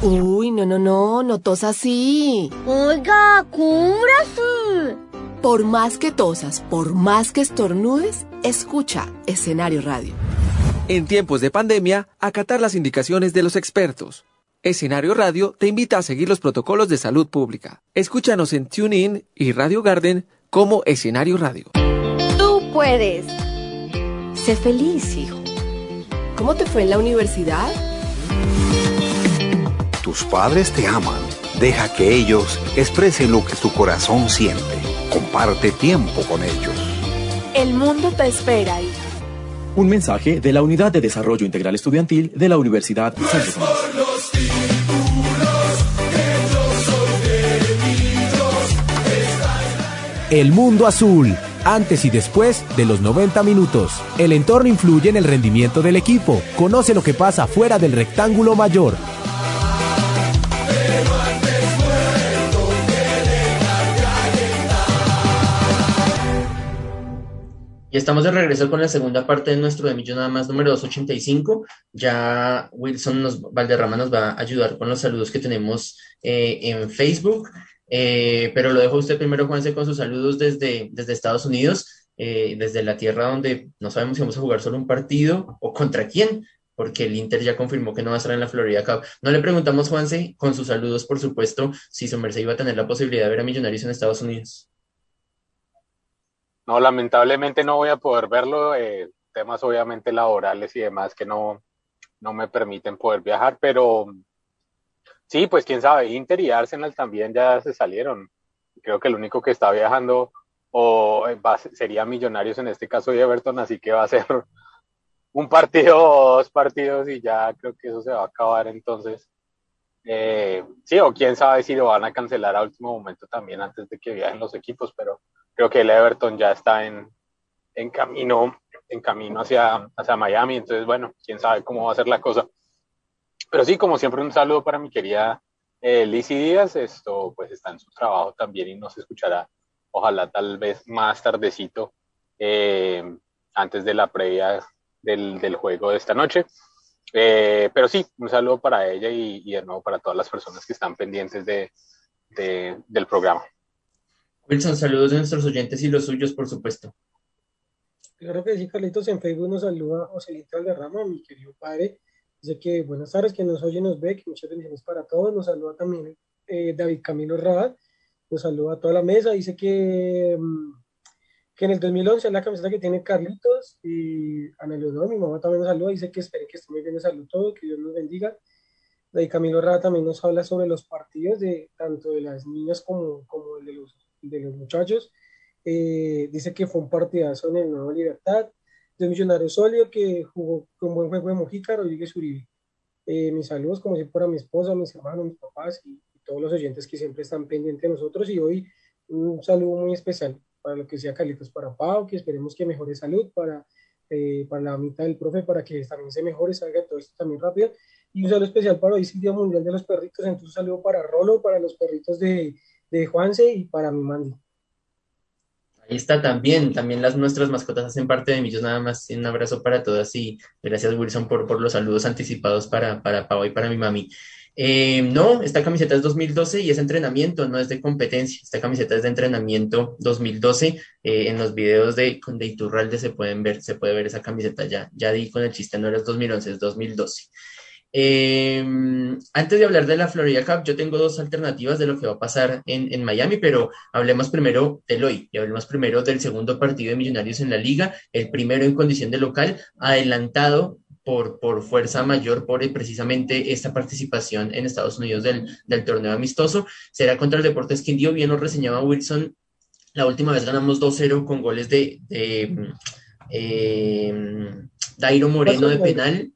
Uy, no, no, no, no tos así. Oiga, cúbrase. Por más que tosas, por más que estornudes, escucha Escenario Radio. En tiempos de pandemia, acatar las indicaciones de los expertos. Escenario Radio te invita a seguir los protocolos de salud pública. Escúchanos en TuneIn y Radio Garden como Escenario Radio. Tú puedes. Sé feliz, hijo. ¿Cómo te fue en la universidad? Tus padres te aman. Deja que ellos expresen lo que tu corazón siente. Comparte tiempo con ellos. El mundo te espera, hija. Un mensaje de la Unidad de Desarrollo Integral Estudiantil de la Universidad San Tomás. El mundo azul, antes y después de los 90 minutos. El entorno influye en el rendimiento del equipo. Conoce lo que pasa fuera del rectángulo mayor. Y estamos de regreso con la segunda parte de nuestro de Millón nada más número 285. Ya Wilson nos, Valderrama nos va a ayudar con los saludos que tenemos eh, en Facebook. Eh, pero lo dejo usted primero, Juanse, con sus saludos desde, desde Estados Unidos, eh, desde la tierra donde no sabemos si vamos a jugar solo un partido o contra quién, porque el Inter ya confirmó que no va a estar en la Florida Cup. No le preguntamos, Juanse, con sus saludos, por supuesto, si su merced iba a tener la posibilidad de ver a Millonarios en Estados Unidos. No, lamentablemente no voy a poder verlo. Eh, temas obviamente laborales y demás que no, no me permiten poder viajar, pero sí, pues quién sabe, Inter y Arsenal también ya se salieron. Creo que el único que está viajando o eh, sería Millonarios en este caso y Everton, así que va a ser un partido o dos partidos y ya creo que eso se va a acabar entonces. Eh, sí, o quién sabe si lo van a cancelar a último momento también antes de que viajen los equipos, pero creo que el Everton ya está en, en camino en camino hacia, hacia Miami, entonces bueno, quién sabe cómo va a ser la cosa. Pero sí, como siempre, un saludo para mi querida eh, Díaz, esto pues está en su trabajo también y nos escuchará, ojalá tal vez más tardecito, eh, antes de la previa del, del, juego de esta noche. Eh, pero sí, un saludo para ella y, y, de nuevo para todas las personas que están pendientes de, de, del programa. Wilson, saludos de nuestros oyentes y los suyos, por supuesto. Claro que sí, Carlitos, en Facebook nos saluda Joselito Alderrama, mi querido padre. Dice que buenas tardes, que nos oye y nos ve, que muchas bendiciones para todos. Nos saluda también eh, David Camilo Rabat, nos saluda a toda la mesa. Dice que, mm, que en el 2011 es la camiseta que tiene Carlitos y Ana Leonor, mi mamá también nos saluda. Dice que espere que esté muy bien de salud todo, que Dios nos bendiga. David Camilo Rabat también nos habla sobre los partidos de tanto de las niñas como, como el de los, de los muchachos. Eh, dice que fue un partidazo en el Nuevo Libertad. De Millonario Solio, que jugó con buen juego de Mojica, Rodríguez Uribe. Eh, mis saludos, como siempre, para mi esposa, mis hermanos, mis papás y, todos los oyentes que siempre están pendientes de nosotros. Y hoy un saludo muy especial para lo que sea Carlitos para Pau, que esperemos que mejore salud, para, eh, para la mitad del profe, para que también se mejore, salga todo esto también rápido. Y un saludo especial para hoy, es el Día Mundial de los Perritos. Entonces, un saludo para Rolo, para los perritos de, de Juanse y para mi Mandy. Ahí está también, también las nuestras mascotas hacen parte de Millos, nada más un abrazo para todas y gracias Wilson por, por los saludos anticipados para, para Pau y para mi mami. Eh, no, esta camiseta es 2012 y es entrenamiento, no es de competencia. Esta camiseta es de entrenamiento 2012. Eh, en los videos de, de Iturralde se pueden ver, se puede ver esa camiseta ya. Ya di con el chiste, no era 2011, es 2012. Eh, antes de hablar de la Florida Cup, yo tengo dos alternativas de lo que va a pasar en, en, Miami, pero hablemos primero del hoy y hablemos primero del segundo partido de Millonarios en la liga, el primero en condición de local, adelantado por, por fuerza mayor por precisamente esta participación en Estados Unidos del, del torneo amistoso. Será contra el Deportes Quindío, bien lo reseñaba Wilson. La última vez ganamos 2-0 con goles de, de eh, Dairo Moreno de penal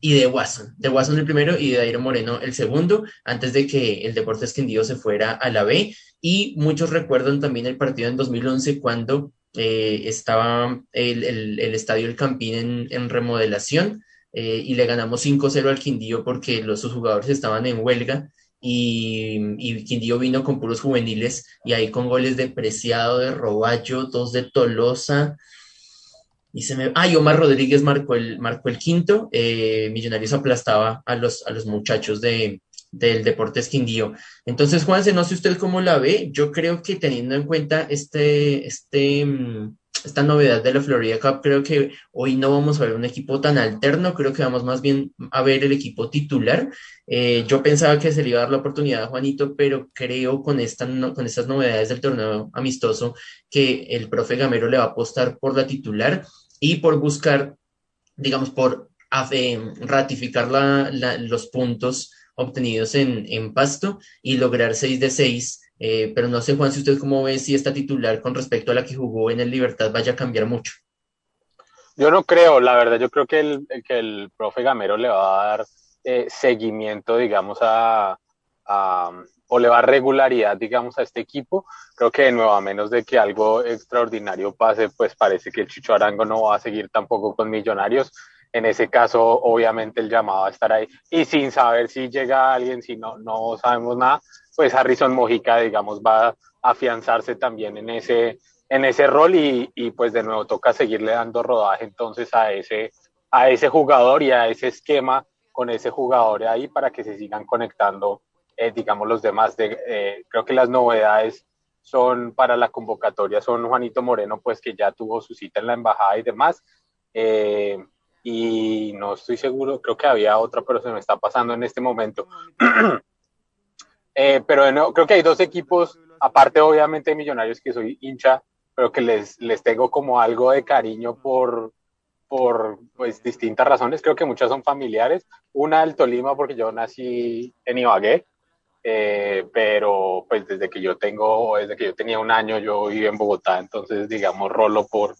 y de Watson, de Watson el primero y de Dairo Moreno el segundo, antes de que el Deportes Quindío se fuera a la B. Y muchos recuerdan también el partido en 2011 cuando eh, estaba el, el, estadio El Campín en, remodelación eh, y le ganamos 5-0 al Quindío porque los sus jugadores estaban en huelga y, y, Quindío vino con puros juveniles y ahí con goles de Preciado, de Roballo, dos de Tolosa, y se me... Ah, y Omar Rodríguez marcó el, marcó el quinto. Eh, Millonarios aplastaba a los, a los muchachos de, del Deportes Quindío. Entonces, Juanse, no sé usted cómo la ve. Yo creo que teniendo en cuenta este, este, esta novedad de la Florida Cup, creo que hoy no vamos a ver un equipo tan alterno, creo que vamos más bien a ver el equipo titular. Eh, yo pensaba que se le iba a dar la oportunidad a Juanito, pero creo con, esta, con estas novedades del torneo amistoso que el profe Gamero le va a apostar por la titular y por buscar, digamos, por ratificar la, la, los puntos obtenidos en, en, Pasto y lograr 6 de 6. Eh, pero no sé, Juan, si usted cómo ve si esta titular con respecto a la que jugó en el Libertad vaya a cambiar mucho. Yo no creo, la verdad, yo creo que el, que el profe Gamero le va a dar eh, seguimiento, digamos, a, o le va regularidad, digamos, a este equipo. Creo que de nuevo, a menos de que algo extraordinario pase, pues parece que el Chicho Arango no va a seguir tampoco con Millonarios. En ese caso, obviamente, el llamado a estar ahí. Y sin saber si llega alguien, si no, no sabemos nada, pues Harrison Mojica, digamos, va a afianzarse también en ese, en ese rol y, y pues de nuevo toca seguirle dando rodaje entonces a ese, a ese jugador y a ese esquema con ese jugador ahí para que se sigan conectando eh, digamos, los demás. De, eh, creo que las novedades son para la convocatoria, son Juanito Moreno, pues que ya tuvo su cita en la embajada y demás. Eh, y no estoy seguro, creo que había otra, pero se me está pasando en este momento. Eh, pero creo que hay dos equipos, aparte obviamente de Millonarios que soy hincha, pero que les, les tengo como algo de cariño por, por pues, distintas razones, creo que muchas son familiares. Una el Tolima porque yo nací en Ibagué, eh, pero pues desde que yo tengo, desde que yo tenía un año yo viví en Bogotá, entonces digamos rolo por,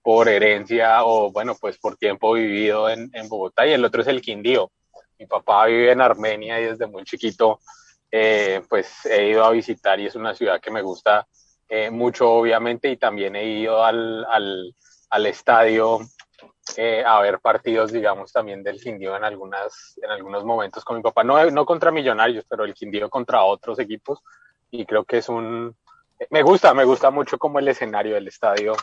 por herencia o bueno, pues por tiempo vivido en, en Bogotá y el otro es el Quindío. Mi papá vive en Armenia y desde muy chiquito eh, pues he ido a visitar y es una ciudad que me gusta eh, mucho, obviamente, y también he ido al, al, al estadio eh, a ver partidos, digamos, también del Quindío en, algunas, en algunos momentos con mi papá. No, no contra Millonarios, pero el Quindío contra otros equipos. Y creo que es un... Me gusta, me gusta mucho como el escenario del estadio.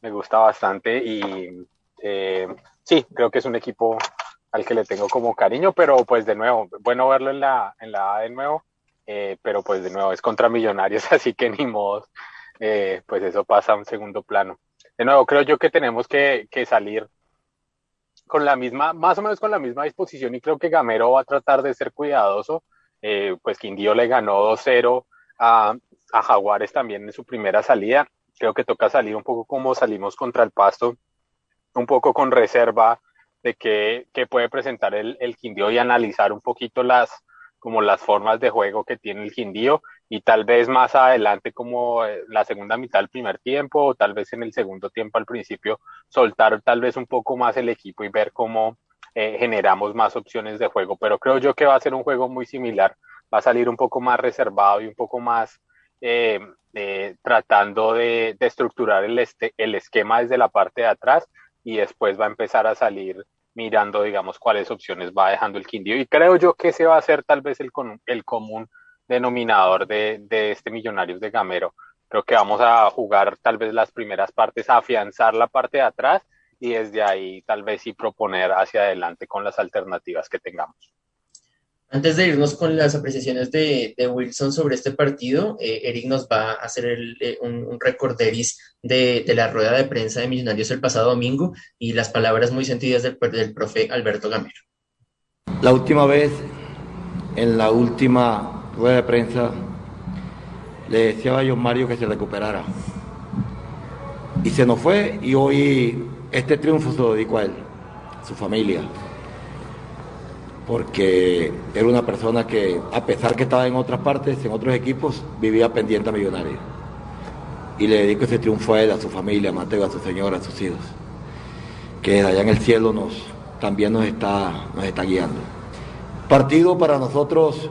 Me gusta bastante y sí, creo que es un equipo al que le tengo como cariño, pero pues de nuevo, bueno verlo en la, en la A de nuevo eh, pero pues de nuevo es contra Millonarios, así que ni modo, eh, pues eso pasa a un segundo plano. De nuevo, creo yo que tenemos que, que, salir con la misma, más o menos con la misma disposición y creo que Gamero va a tratar de ser cuidadoso, eh, pues Quindío le ganó 2-0 a, Jaguares también en su primera salida, creo que toca salir un poco como salimos contra el Pasto, un poco con reserva de qué, puede presentar el, el Quindío y analizar un poquito las, como las formas de juego que tiene el Quindío y tal vez más adelante como eh, la segunda mitad del primer tiempo o tal vez en el segundo tiempo al principio soltar tal vez un poco más el equipo y ver cómo eh, generamos más opciones de juego. Pero creo yo que va a ser un juego muy similar, va a salir un poco más reservado y un poco más eh, tratando de, estructurar el, este, el esquema desde la parte de atrás y después va a empezar a salir mirando, digamos, cuáles opciones va dejando el Quindío. Y creo yo que ese va a ser tal vez el, el común denominador de, de este Millonarios de Gamero. Creo que vamos a jugar tal vez las primeras partes, a afianzar la parte de atrás y desde ahí tal vez sí proponer hacia adelante con las alternativas que tengamos. Antes de irnos con las apreciaciones de, Wilson sobre este partido, eh, Eric nos va a hacer eh, un, un, recorderis de, la rueda de prensa de Millonarios el pasado domingo y las palabras muy sentidas del, del profe Alberto Gamero. La última vez, en la última rueda de prensa, le decía a John Mario que se recuperara. Y se nos fue y hoy este triunfo se lo dedico a él, a su familia porque era una persona que, a pesar que estaba en otras partes, en otros equipos, vivía pendiente a Millonarios. Y le dedico ese triunfo a él, a su familia, a Mateo, a su señora, a sus hijos, que allá en el cielo nos, también nos está, nos está guiando. Partido para nosotros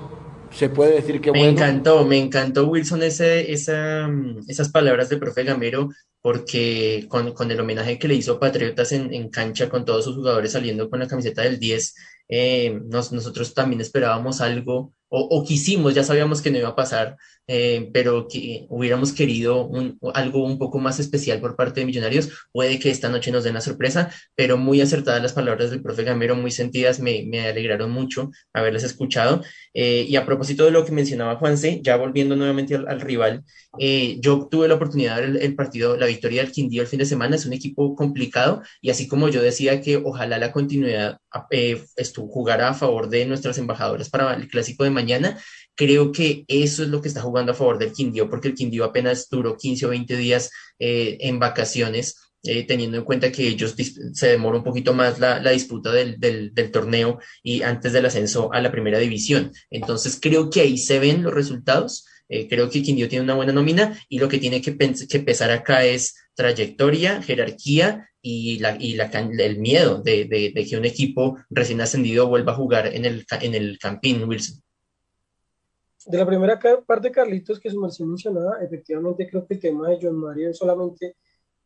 se puede decir que me encantó, me encantó Wilson ese, esa, esas palabras del profe Gamero porque con, con, el homenaje que le hizo Patriotas en, en, cancha con todos sus jugadores saliendo con la camiseta del 10, eh, nosotros también esperábamos algo, o, o, quisimos, ya sabíamos que no iba a pasar, eh, pero que hubiéramos querido un, algo un poco más especial por parte de Millonarios. Puede que esta noche nos den la sorpresa, pero muy acertadas las palabras del profe Gamero, muy sentidas, me, me alegraron mucho haberlas escuchado. Eh, y a propósito de lo que mencionaba Juanse, ya volviendo nuevamente al, al rival, eh, yo tuve la oportunidad de ver el, el, partido, la victoria del Quindío el fin de semana, es un equipo complicado y así como yo decía que ojalá la continuidad eh, jugara a favor de nuestras embajadoras para el clásico de mañana, creo que eso es lo que está jugando a favor del Quindío, porque el Quindío apenas duró 15 o 20 días eh, en vacaciones. Eh, teniendo en cuenta que ellos se demora un poquito más la, la disputa del, del, torneo y antes del ascenso a la primera división. Entonces creo que ahí se ven los resultados. Eh, creo que Quindío tiene una buena nómina y lo que tiene que, que pesar acá es trayectoria, jerarquía y, la, y la, el miedo de, de, de, que un equipo recién ascendido vuelva a jugar en el, en el Campín, Wilson de la primera parte, Carlitos, que su merced mencionaba, efectivamente creo que el tema de John Mario solamente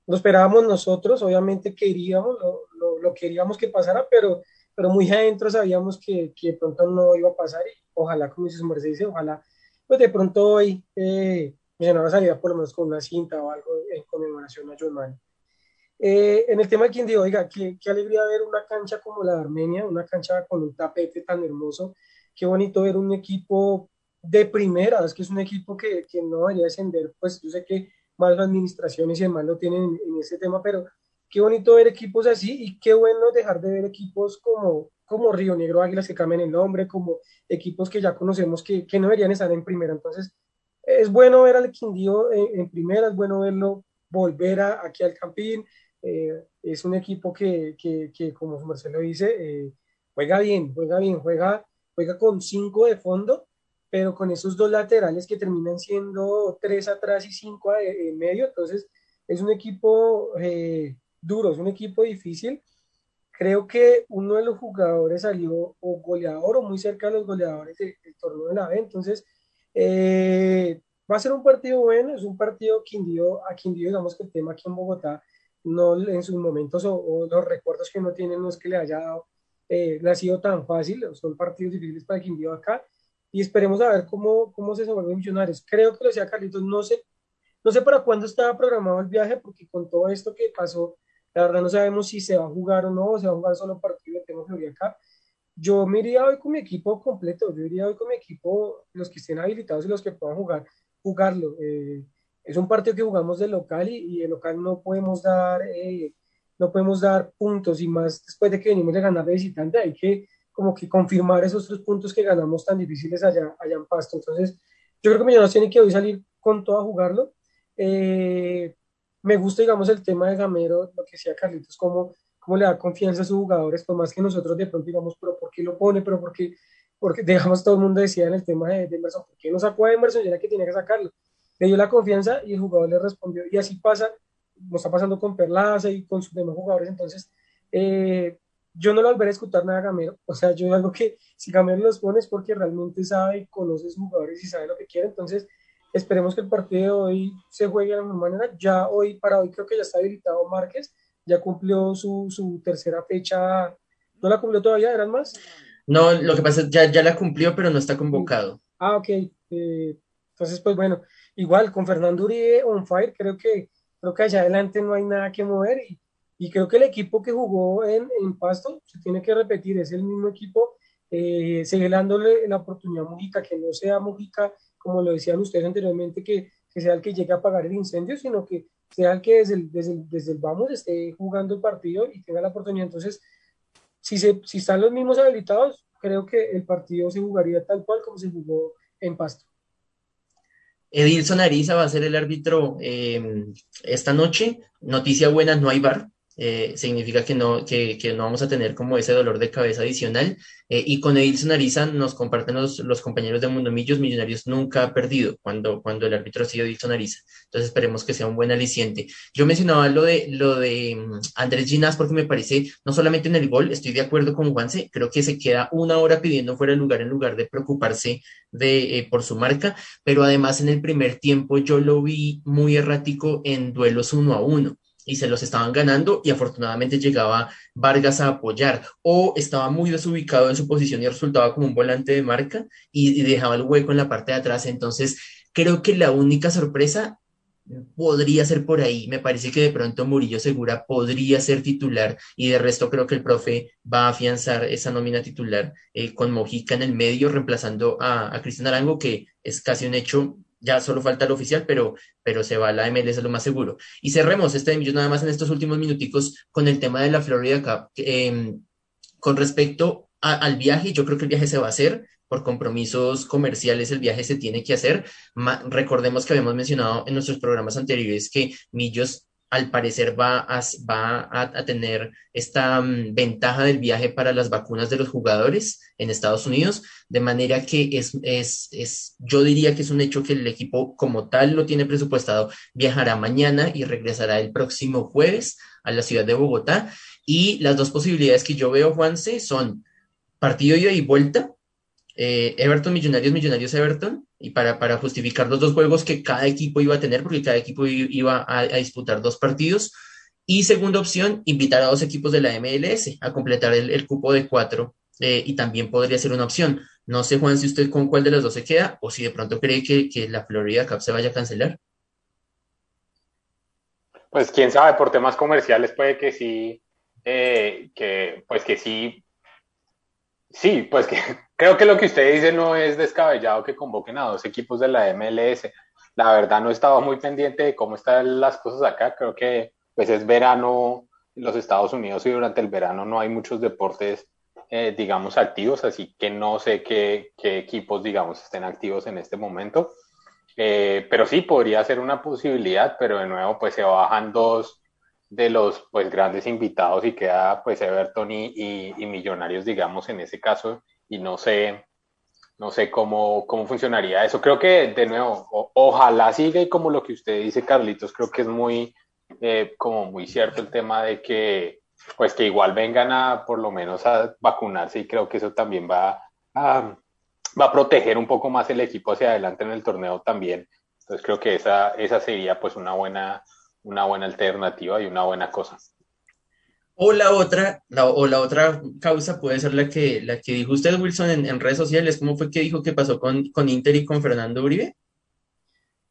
lo esperábamos nosotros, obviamente queríamos, lo, lo, lo, queríamos que pasara, pero, pero muy adentro sabíamos que, que de pronto no iba a pasar y ojalá, como dice su merced dice, ojalá, pues de pronto hoy eh, Millonarios saliera por lo menos con una cinta o algo en conmemoración a John Mario. Eh, en el tema de Quindío, oiga, qué, qué alegría ver una cancha como la de Armenia, una cancha con un tapete tan hermoso, qué bonito ver un equipo de primera, es que es un equipo que, que no debería descender, pues yo sé que más administraciones y demás lo tienen en, ese tema, pero qué bonito ver equipos así y qué bueno dejar de ver equipos como, como Río Negro Águilas que cambian el nombre, como equipos que ya conocemos que, que no deberían estar en primera. Entonces, es bueno ver al Quindío en, primera, es bueno verlo volver a, aquí al Campín. Eh, es un equipo que, que, que como Marcelo dice, eh, juega bien, juega bien, juega, juega con cinco de fondo, pero con esos dos laterales que terminan siendo tres atrás y cinco en medio. Entonces, es un equipo eh, duro, es un equipo difícil. Creo que uno de los jugadores salió o goleador o muy cerca de los goleadores del, torneo de la B. Entonces, eh, va a ser un partido bueno, es un partido Quindío, a Quindío, digamos que el tema aquí en Bogotá, no en sus momentos o, los recuerdos que no es que le haya dado, eh, le ha sido tan fácil, son partidos difíciles para Quindío acá, y esperemos a ver cómo, cómo se desenvuelven Millonarios. Creo que lo decía Carlitos, no sé, no sé para cuándo estaba programado el viaje, porque con todo esto que pasó, la verdad no sabemos si se va a jugar o no, o se va a jugar solo partido de tema acá. Yo me iría hoy con mi equipo completo, yo iría hoy con mi equipo, los que estén habilitados y los que puedan jugar, jugarlo. Eh, es un partido que jugamos de local y, y de local no podemos dar, eh, no podemos dar puntos y más después de que venimos de ganar de visitante, hay que como que confirmar esos tres puntos que ganamos tan difíciles allá, allá en Pasto. Entonces, yo creo que Millonarios tiene que hoy salir con todo a jugarlo. Eh, me gusta, digamos, el tema de Gamero, lo que decía Carlitos, cómo, cómo le da confianza a sus jugadores, por más que nosotros de pronto digamos, pero ¿por qué lo pone? Pero ¿por qué? Porque, digamos, todo el mundo decía en el tema de, de Emerson, ¿por qué no sacó a Emerson? Y era que tenía que sacarlo. Le dio la confianza y el jugador le respondió. Y así pasa, nos está pasando con Perlaza y con sus demás jugadores. Entonces, eh, yo no lo volveré a escuchar nada a Gamero. O sea, yo algo que si Gamero los pone es porque realmente sabe y conoce a sus jugadores y sabe lo que quiere. Entonces, Esperemos que el partido de hoy se juegue de la misma manera. Ya hoy, para hoy, creo que ya está habilitado Márquez. Ya cumplió su, su tercera fecha. ¿No la cumplió todavía? ¿Eran más? No, lo que pasa es que ya, ya la cumplió, pero no está convocado. Ah, ok. Eh, entonces, pues bueno, igual con Fernando Uribe on fire, creo que, creo que allá adelante no hay nada que mover. Y, y creo que el equipo que jugó en, en, Pasto se tiene que repetir, es el mismo equipo. Eh, sigue dándole la oportunidad a que no sea Mujica como lo decían ustedes anteriormente, que, que sea el que llegue a apagar el incendio, sino que sea el que desde el, desde desde el vamos esté jugando el partido y tenga la oportunidad. Entonces, si, se, si están los mismos habilitados, creo que el partido se jugaría tal cual como se jugó en Pasto. Edilson Ariza va a ser el árbitro eh, esta noche. Noticia buena, no hay bar. Eh, significa que no, que, no vamos a tener como ese dolor de cabeza adicional. Eh, y con Edilson Ariza nos comparten los, los, compañeros de Mundo Millos, Millonarios nunca ha perdido cuando, cuando el árbitro ha sido Edilson Ariza. Entonces esperemos que sea un buen aliciente. Yo mencionaba lo de, lo de mm, Andrés Ginás porque me parece, no solamente en el gol, estoy de acuerdo con Juanse, creo que se queda una hora pidiendo fuera de lugar en lugar de preocuparse de, eh, por su marca, pero además en el primer tiempo yo lo vi muy errático en duelos uno a uno y se los estaban ganando y afortunadamente llegaba Vargas a apoyar o estaba muy desubicado en su posición y resultaba como un volante de marca y, dejaba el hueco en la parte de atrás. Entonces, creo que la única sorpresa podría ser por ahí. Me parece que de pronto Murillo Segura podría ser titular y de resto creo que el profe va a afianzar esa nómina titular eh, con Mojica en el medio, reemplazando a, a Cristian Arango, que es casi un hecho ya solo falta el oficial, pero, pero se va a la MLS lo más seguro. Y cerremos este envío nada más en estos últimos minuticos con el tema de la Florida Cup. Eh, con respecto al viaje, yo creo que el viaje se va a hacer por compromisos comerciales, el viaje se tiene que hacer. recordemos que habíamos mencionado en nuestros programas anteriores que Millos al parecer va a, tener esta mm, ventaja del viaje para las vacunas de los jugadores en Estados Unidos, de manera que es, es, es, yo diría que es un hecho que el equipo como tal lo tiene presupuestado, viajará mañana y regresará el próximo jueves a la ciudad de Bogotá. Y las dos posibilidades que yo veo, Juanse, son partido ida y vuelta, eh, Everton Millonarios, Millonarios Everton, y para, para justificar los dos juegos que cada equipo iba a tener, porque cada equipo iba a, disputar dos partidos. Y segunda opción, invitar a dos equipos de la MLS a completar el, cupo de cuatro, eh, y también podría ser una opción. No sé, Juan, si usted con cuál de las dos se queda, o si de pronto cree que, que la Florida Cup se vaya a cancelar. Pues quién sabe, por temas comerciales puede que sí, eh, que pues que sí, sí, pues que Creo que lo que usted dice no es descabellado que convoquen a dos equipos de la MLS. La verdad no estaba muy pendiente de cómo están las cosas acá. Creo que pues es verano los Estados Unidos y durante el verano no hay muchos deportes, eh, digamos, activos, así que no sé qué, equipos, digamos, estén activos en este momento. Eh, pero sí, podría ser una posibilidad, pero de nuevo, pues se bajan dos de los pues grandes invitados y queda pues Everton y, y, Millonarios, digamos, en ese caso, y no sé, no sé cómo, cómo funcionaría eso. Creo que, de nuevo, ojalá siga y como lo que usted dice, Carlitos, creo que es muy, eh, como muy cierto el tema de que, pues que igual vengan a, por lo menos a vacunarse y creo que eso también va a, va a proteger un poco más el equipo hacia adelante en el torneo también. Entonces creo que esa, esa sería pues una buena, una buena alternativa y una buena cosa. O la otra, o la otra causa puede ser la que, la que dijo usted, Wilson, en, redes sociales. ¿Cómo fue que dijo que pasó con, con Inter y con Fernando Uribe?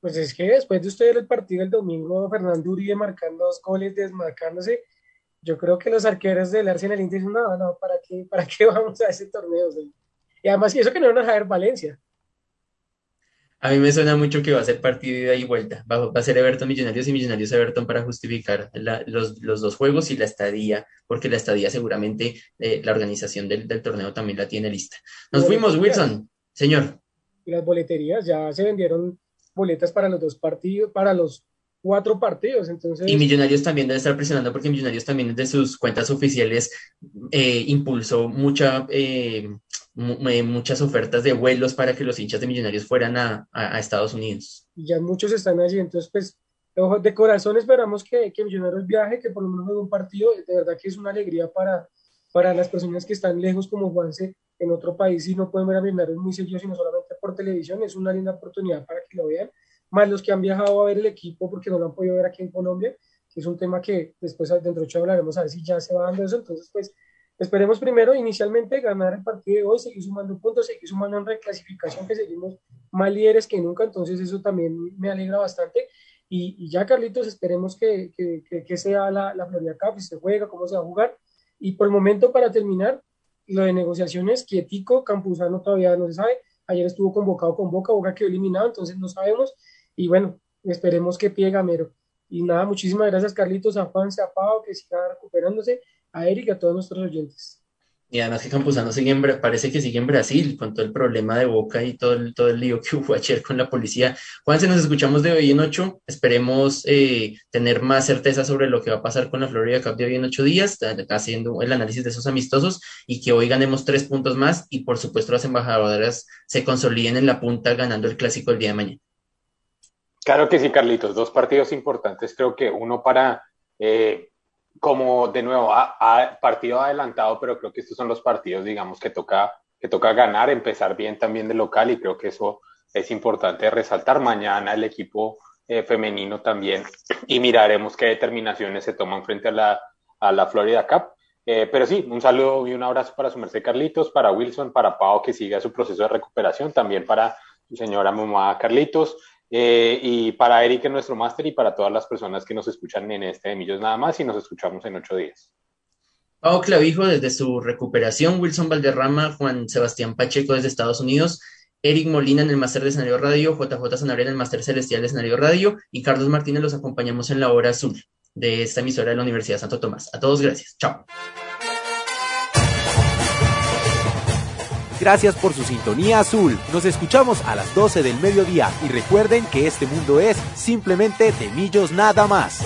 Pues es que después de usted ver el partido el domingo, Fernando Uribe marcando dos goles, desmarcándose, yo creo que los arqueros del Arsenal Inter dicen, no, no, ¿para qué, ¿para qué vamos a ese torneo? Y además, y eso que no van a dejar Valencia. A mí me suena mucho que va a ser partido ida y vuelta. Va, a ser Everton Millonarios y Millonarios Everton para justificar los, dos juegos y la estadía, porque la estadía seguramente eh, la organización del, torneo también la tiene lista. Nos fuimos, Wilson. Señor. Y las boleterías ya se vendieron boletas para los dos partidos, para los cuatro partidos. Entonces... Y Millonarios también debe estar presionando porque Millonarios también desde sus cuentas oficiales eh, impulsó mucha eh, eh, muchas ofertas de vuelos para que los hinchas de Millonarios fueran a, Estados Unidos. Y ya muchos están allí, entonces pues de corazón esperamos que, que Millonarios viaje, que por lo menos juegue un partido, de verdad que es una alegría para, para las personas que están lejos como Juanse en otro país y no pueden ver a Millonarios muy seguido, sino solamente por televisión, es una linda oportunidad para que lo vean, más los que han viajado a ver el equipo porque no lo han podido ver aquí en Colombia, que es un tema que después dentro de ocho hablaremos a ver si ya se va dando eso, entonces pues Esperemos primero inicialmente ganar el partido de hoy, seguir sumando puntos, seguir sumando en reclasificación, que seguimos más líderes que nunca, entonces eso también me alegra bastante. Y, ya, Carlitos, esperemos que, que, que, sea la, la Florida Cup, si se juega, cómo se va a jugar. Y por el momento, para terminar, lo de negociaciones, quietico, Campuzano todavía no se sabe. Ayer estuvo convocado con Boca, Boca quedó eliminado, entonces no sabemos. Y bueno, esperemos que pie Gamero. Y nada, muchísimas gracias, Carlitos, a Juan, a Pau, que siga recuperándose a Eric a todos nuestros oyentes. Y además que Campuzano sigue en, parece que sigue en Brasil con todo el problema de Boca y todo el, todo el lío que hubo ayer con la policía. Juan, se nos escuchamos de hoy en ocho. Esperemos eh, tener más certeza sobre lo que va a pasar con la Florida Cup de hoy en ocho días, haciendo el análisis de esos amistosos y que hoy ganemos tres puntos más y por supuesto las embajadoras se consoliden en la punta ganando el clásico el día de mañana. Claro que sí, Carlitos. Dos partidos importantes. Creo que uno para eh, como de nuevo, partido adelantado, pero creo que estos son los partidos, digamos, que toca, que toca ganar, empezar bien también de local y creo que eso es importante resaltar. Mañana el equipo eh, femenino también y miraremos qué determinaciones se toman frente a la, a la Florida Cup. Eh, pero sí, un saludo y un abrazo para su merced Carlitos, para Wilson, para Pau que siga su proceso de recuperación, también para su señora mamá Carlitos, eh, y para Eric en nuestro máster y para todas las personas que nos escuchan en este de Millos nada más y nos escuchamos en ocho días. Pau Clavijo desde su recuperación, Wilson Valderrama, Juan Sebastián Pacheco desde Estados Unidos, Eric Molina en el máster de escenario radio, JJ Sanabria en el máster celestial de escenario radio y Carlos Martínez los acompañamos en la hora azul de esta emisora de la Universidad Santo Tomás. A todos gracias. Chao. Gracias por su sintonía azul. Nos escuchamos a las 12 del mediodía y recuerden que este mundo es simplemente de millos nada más.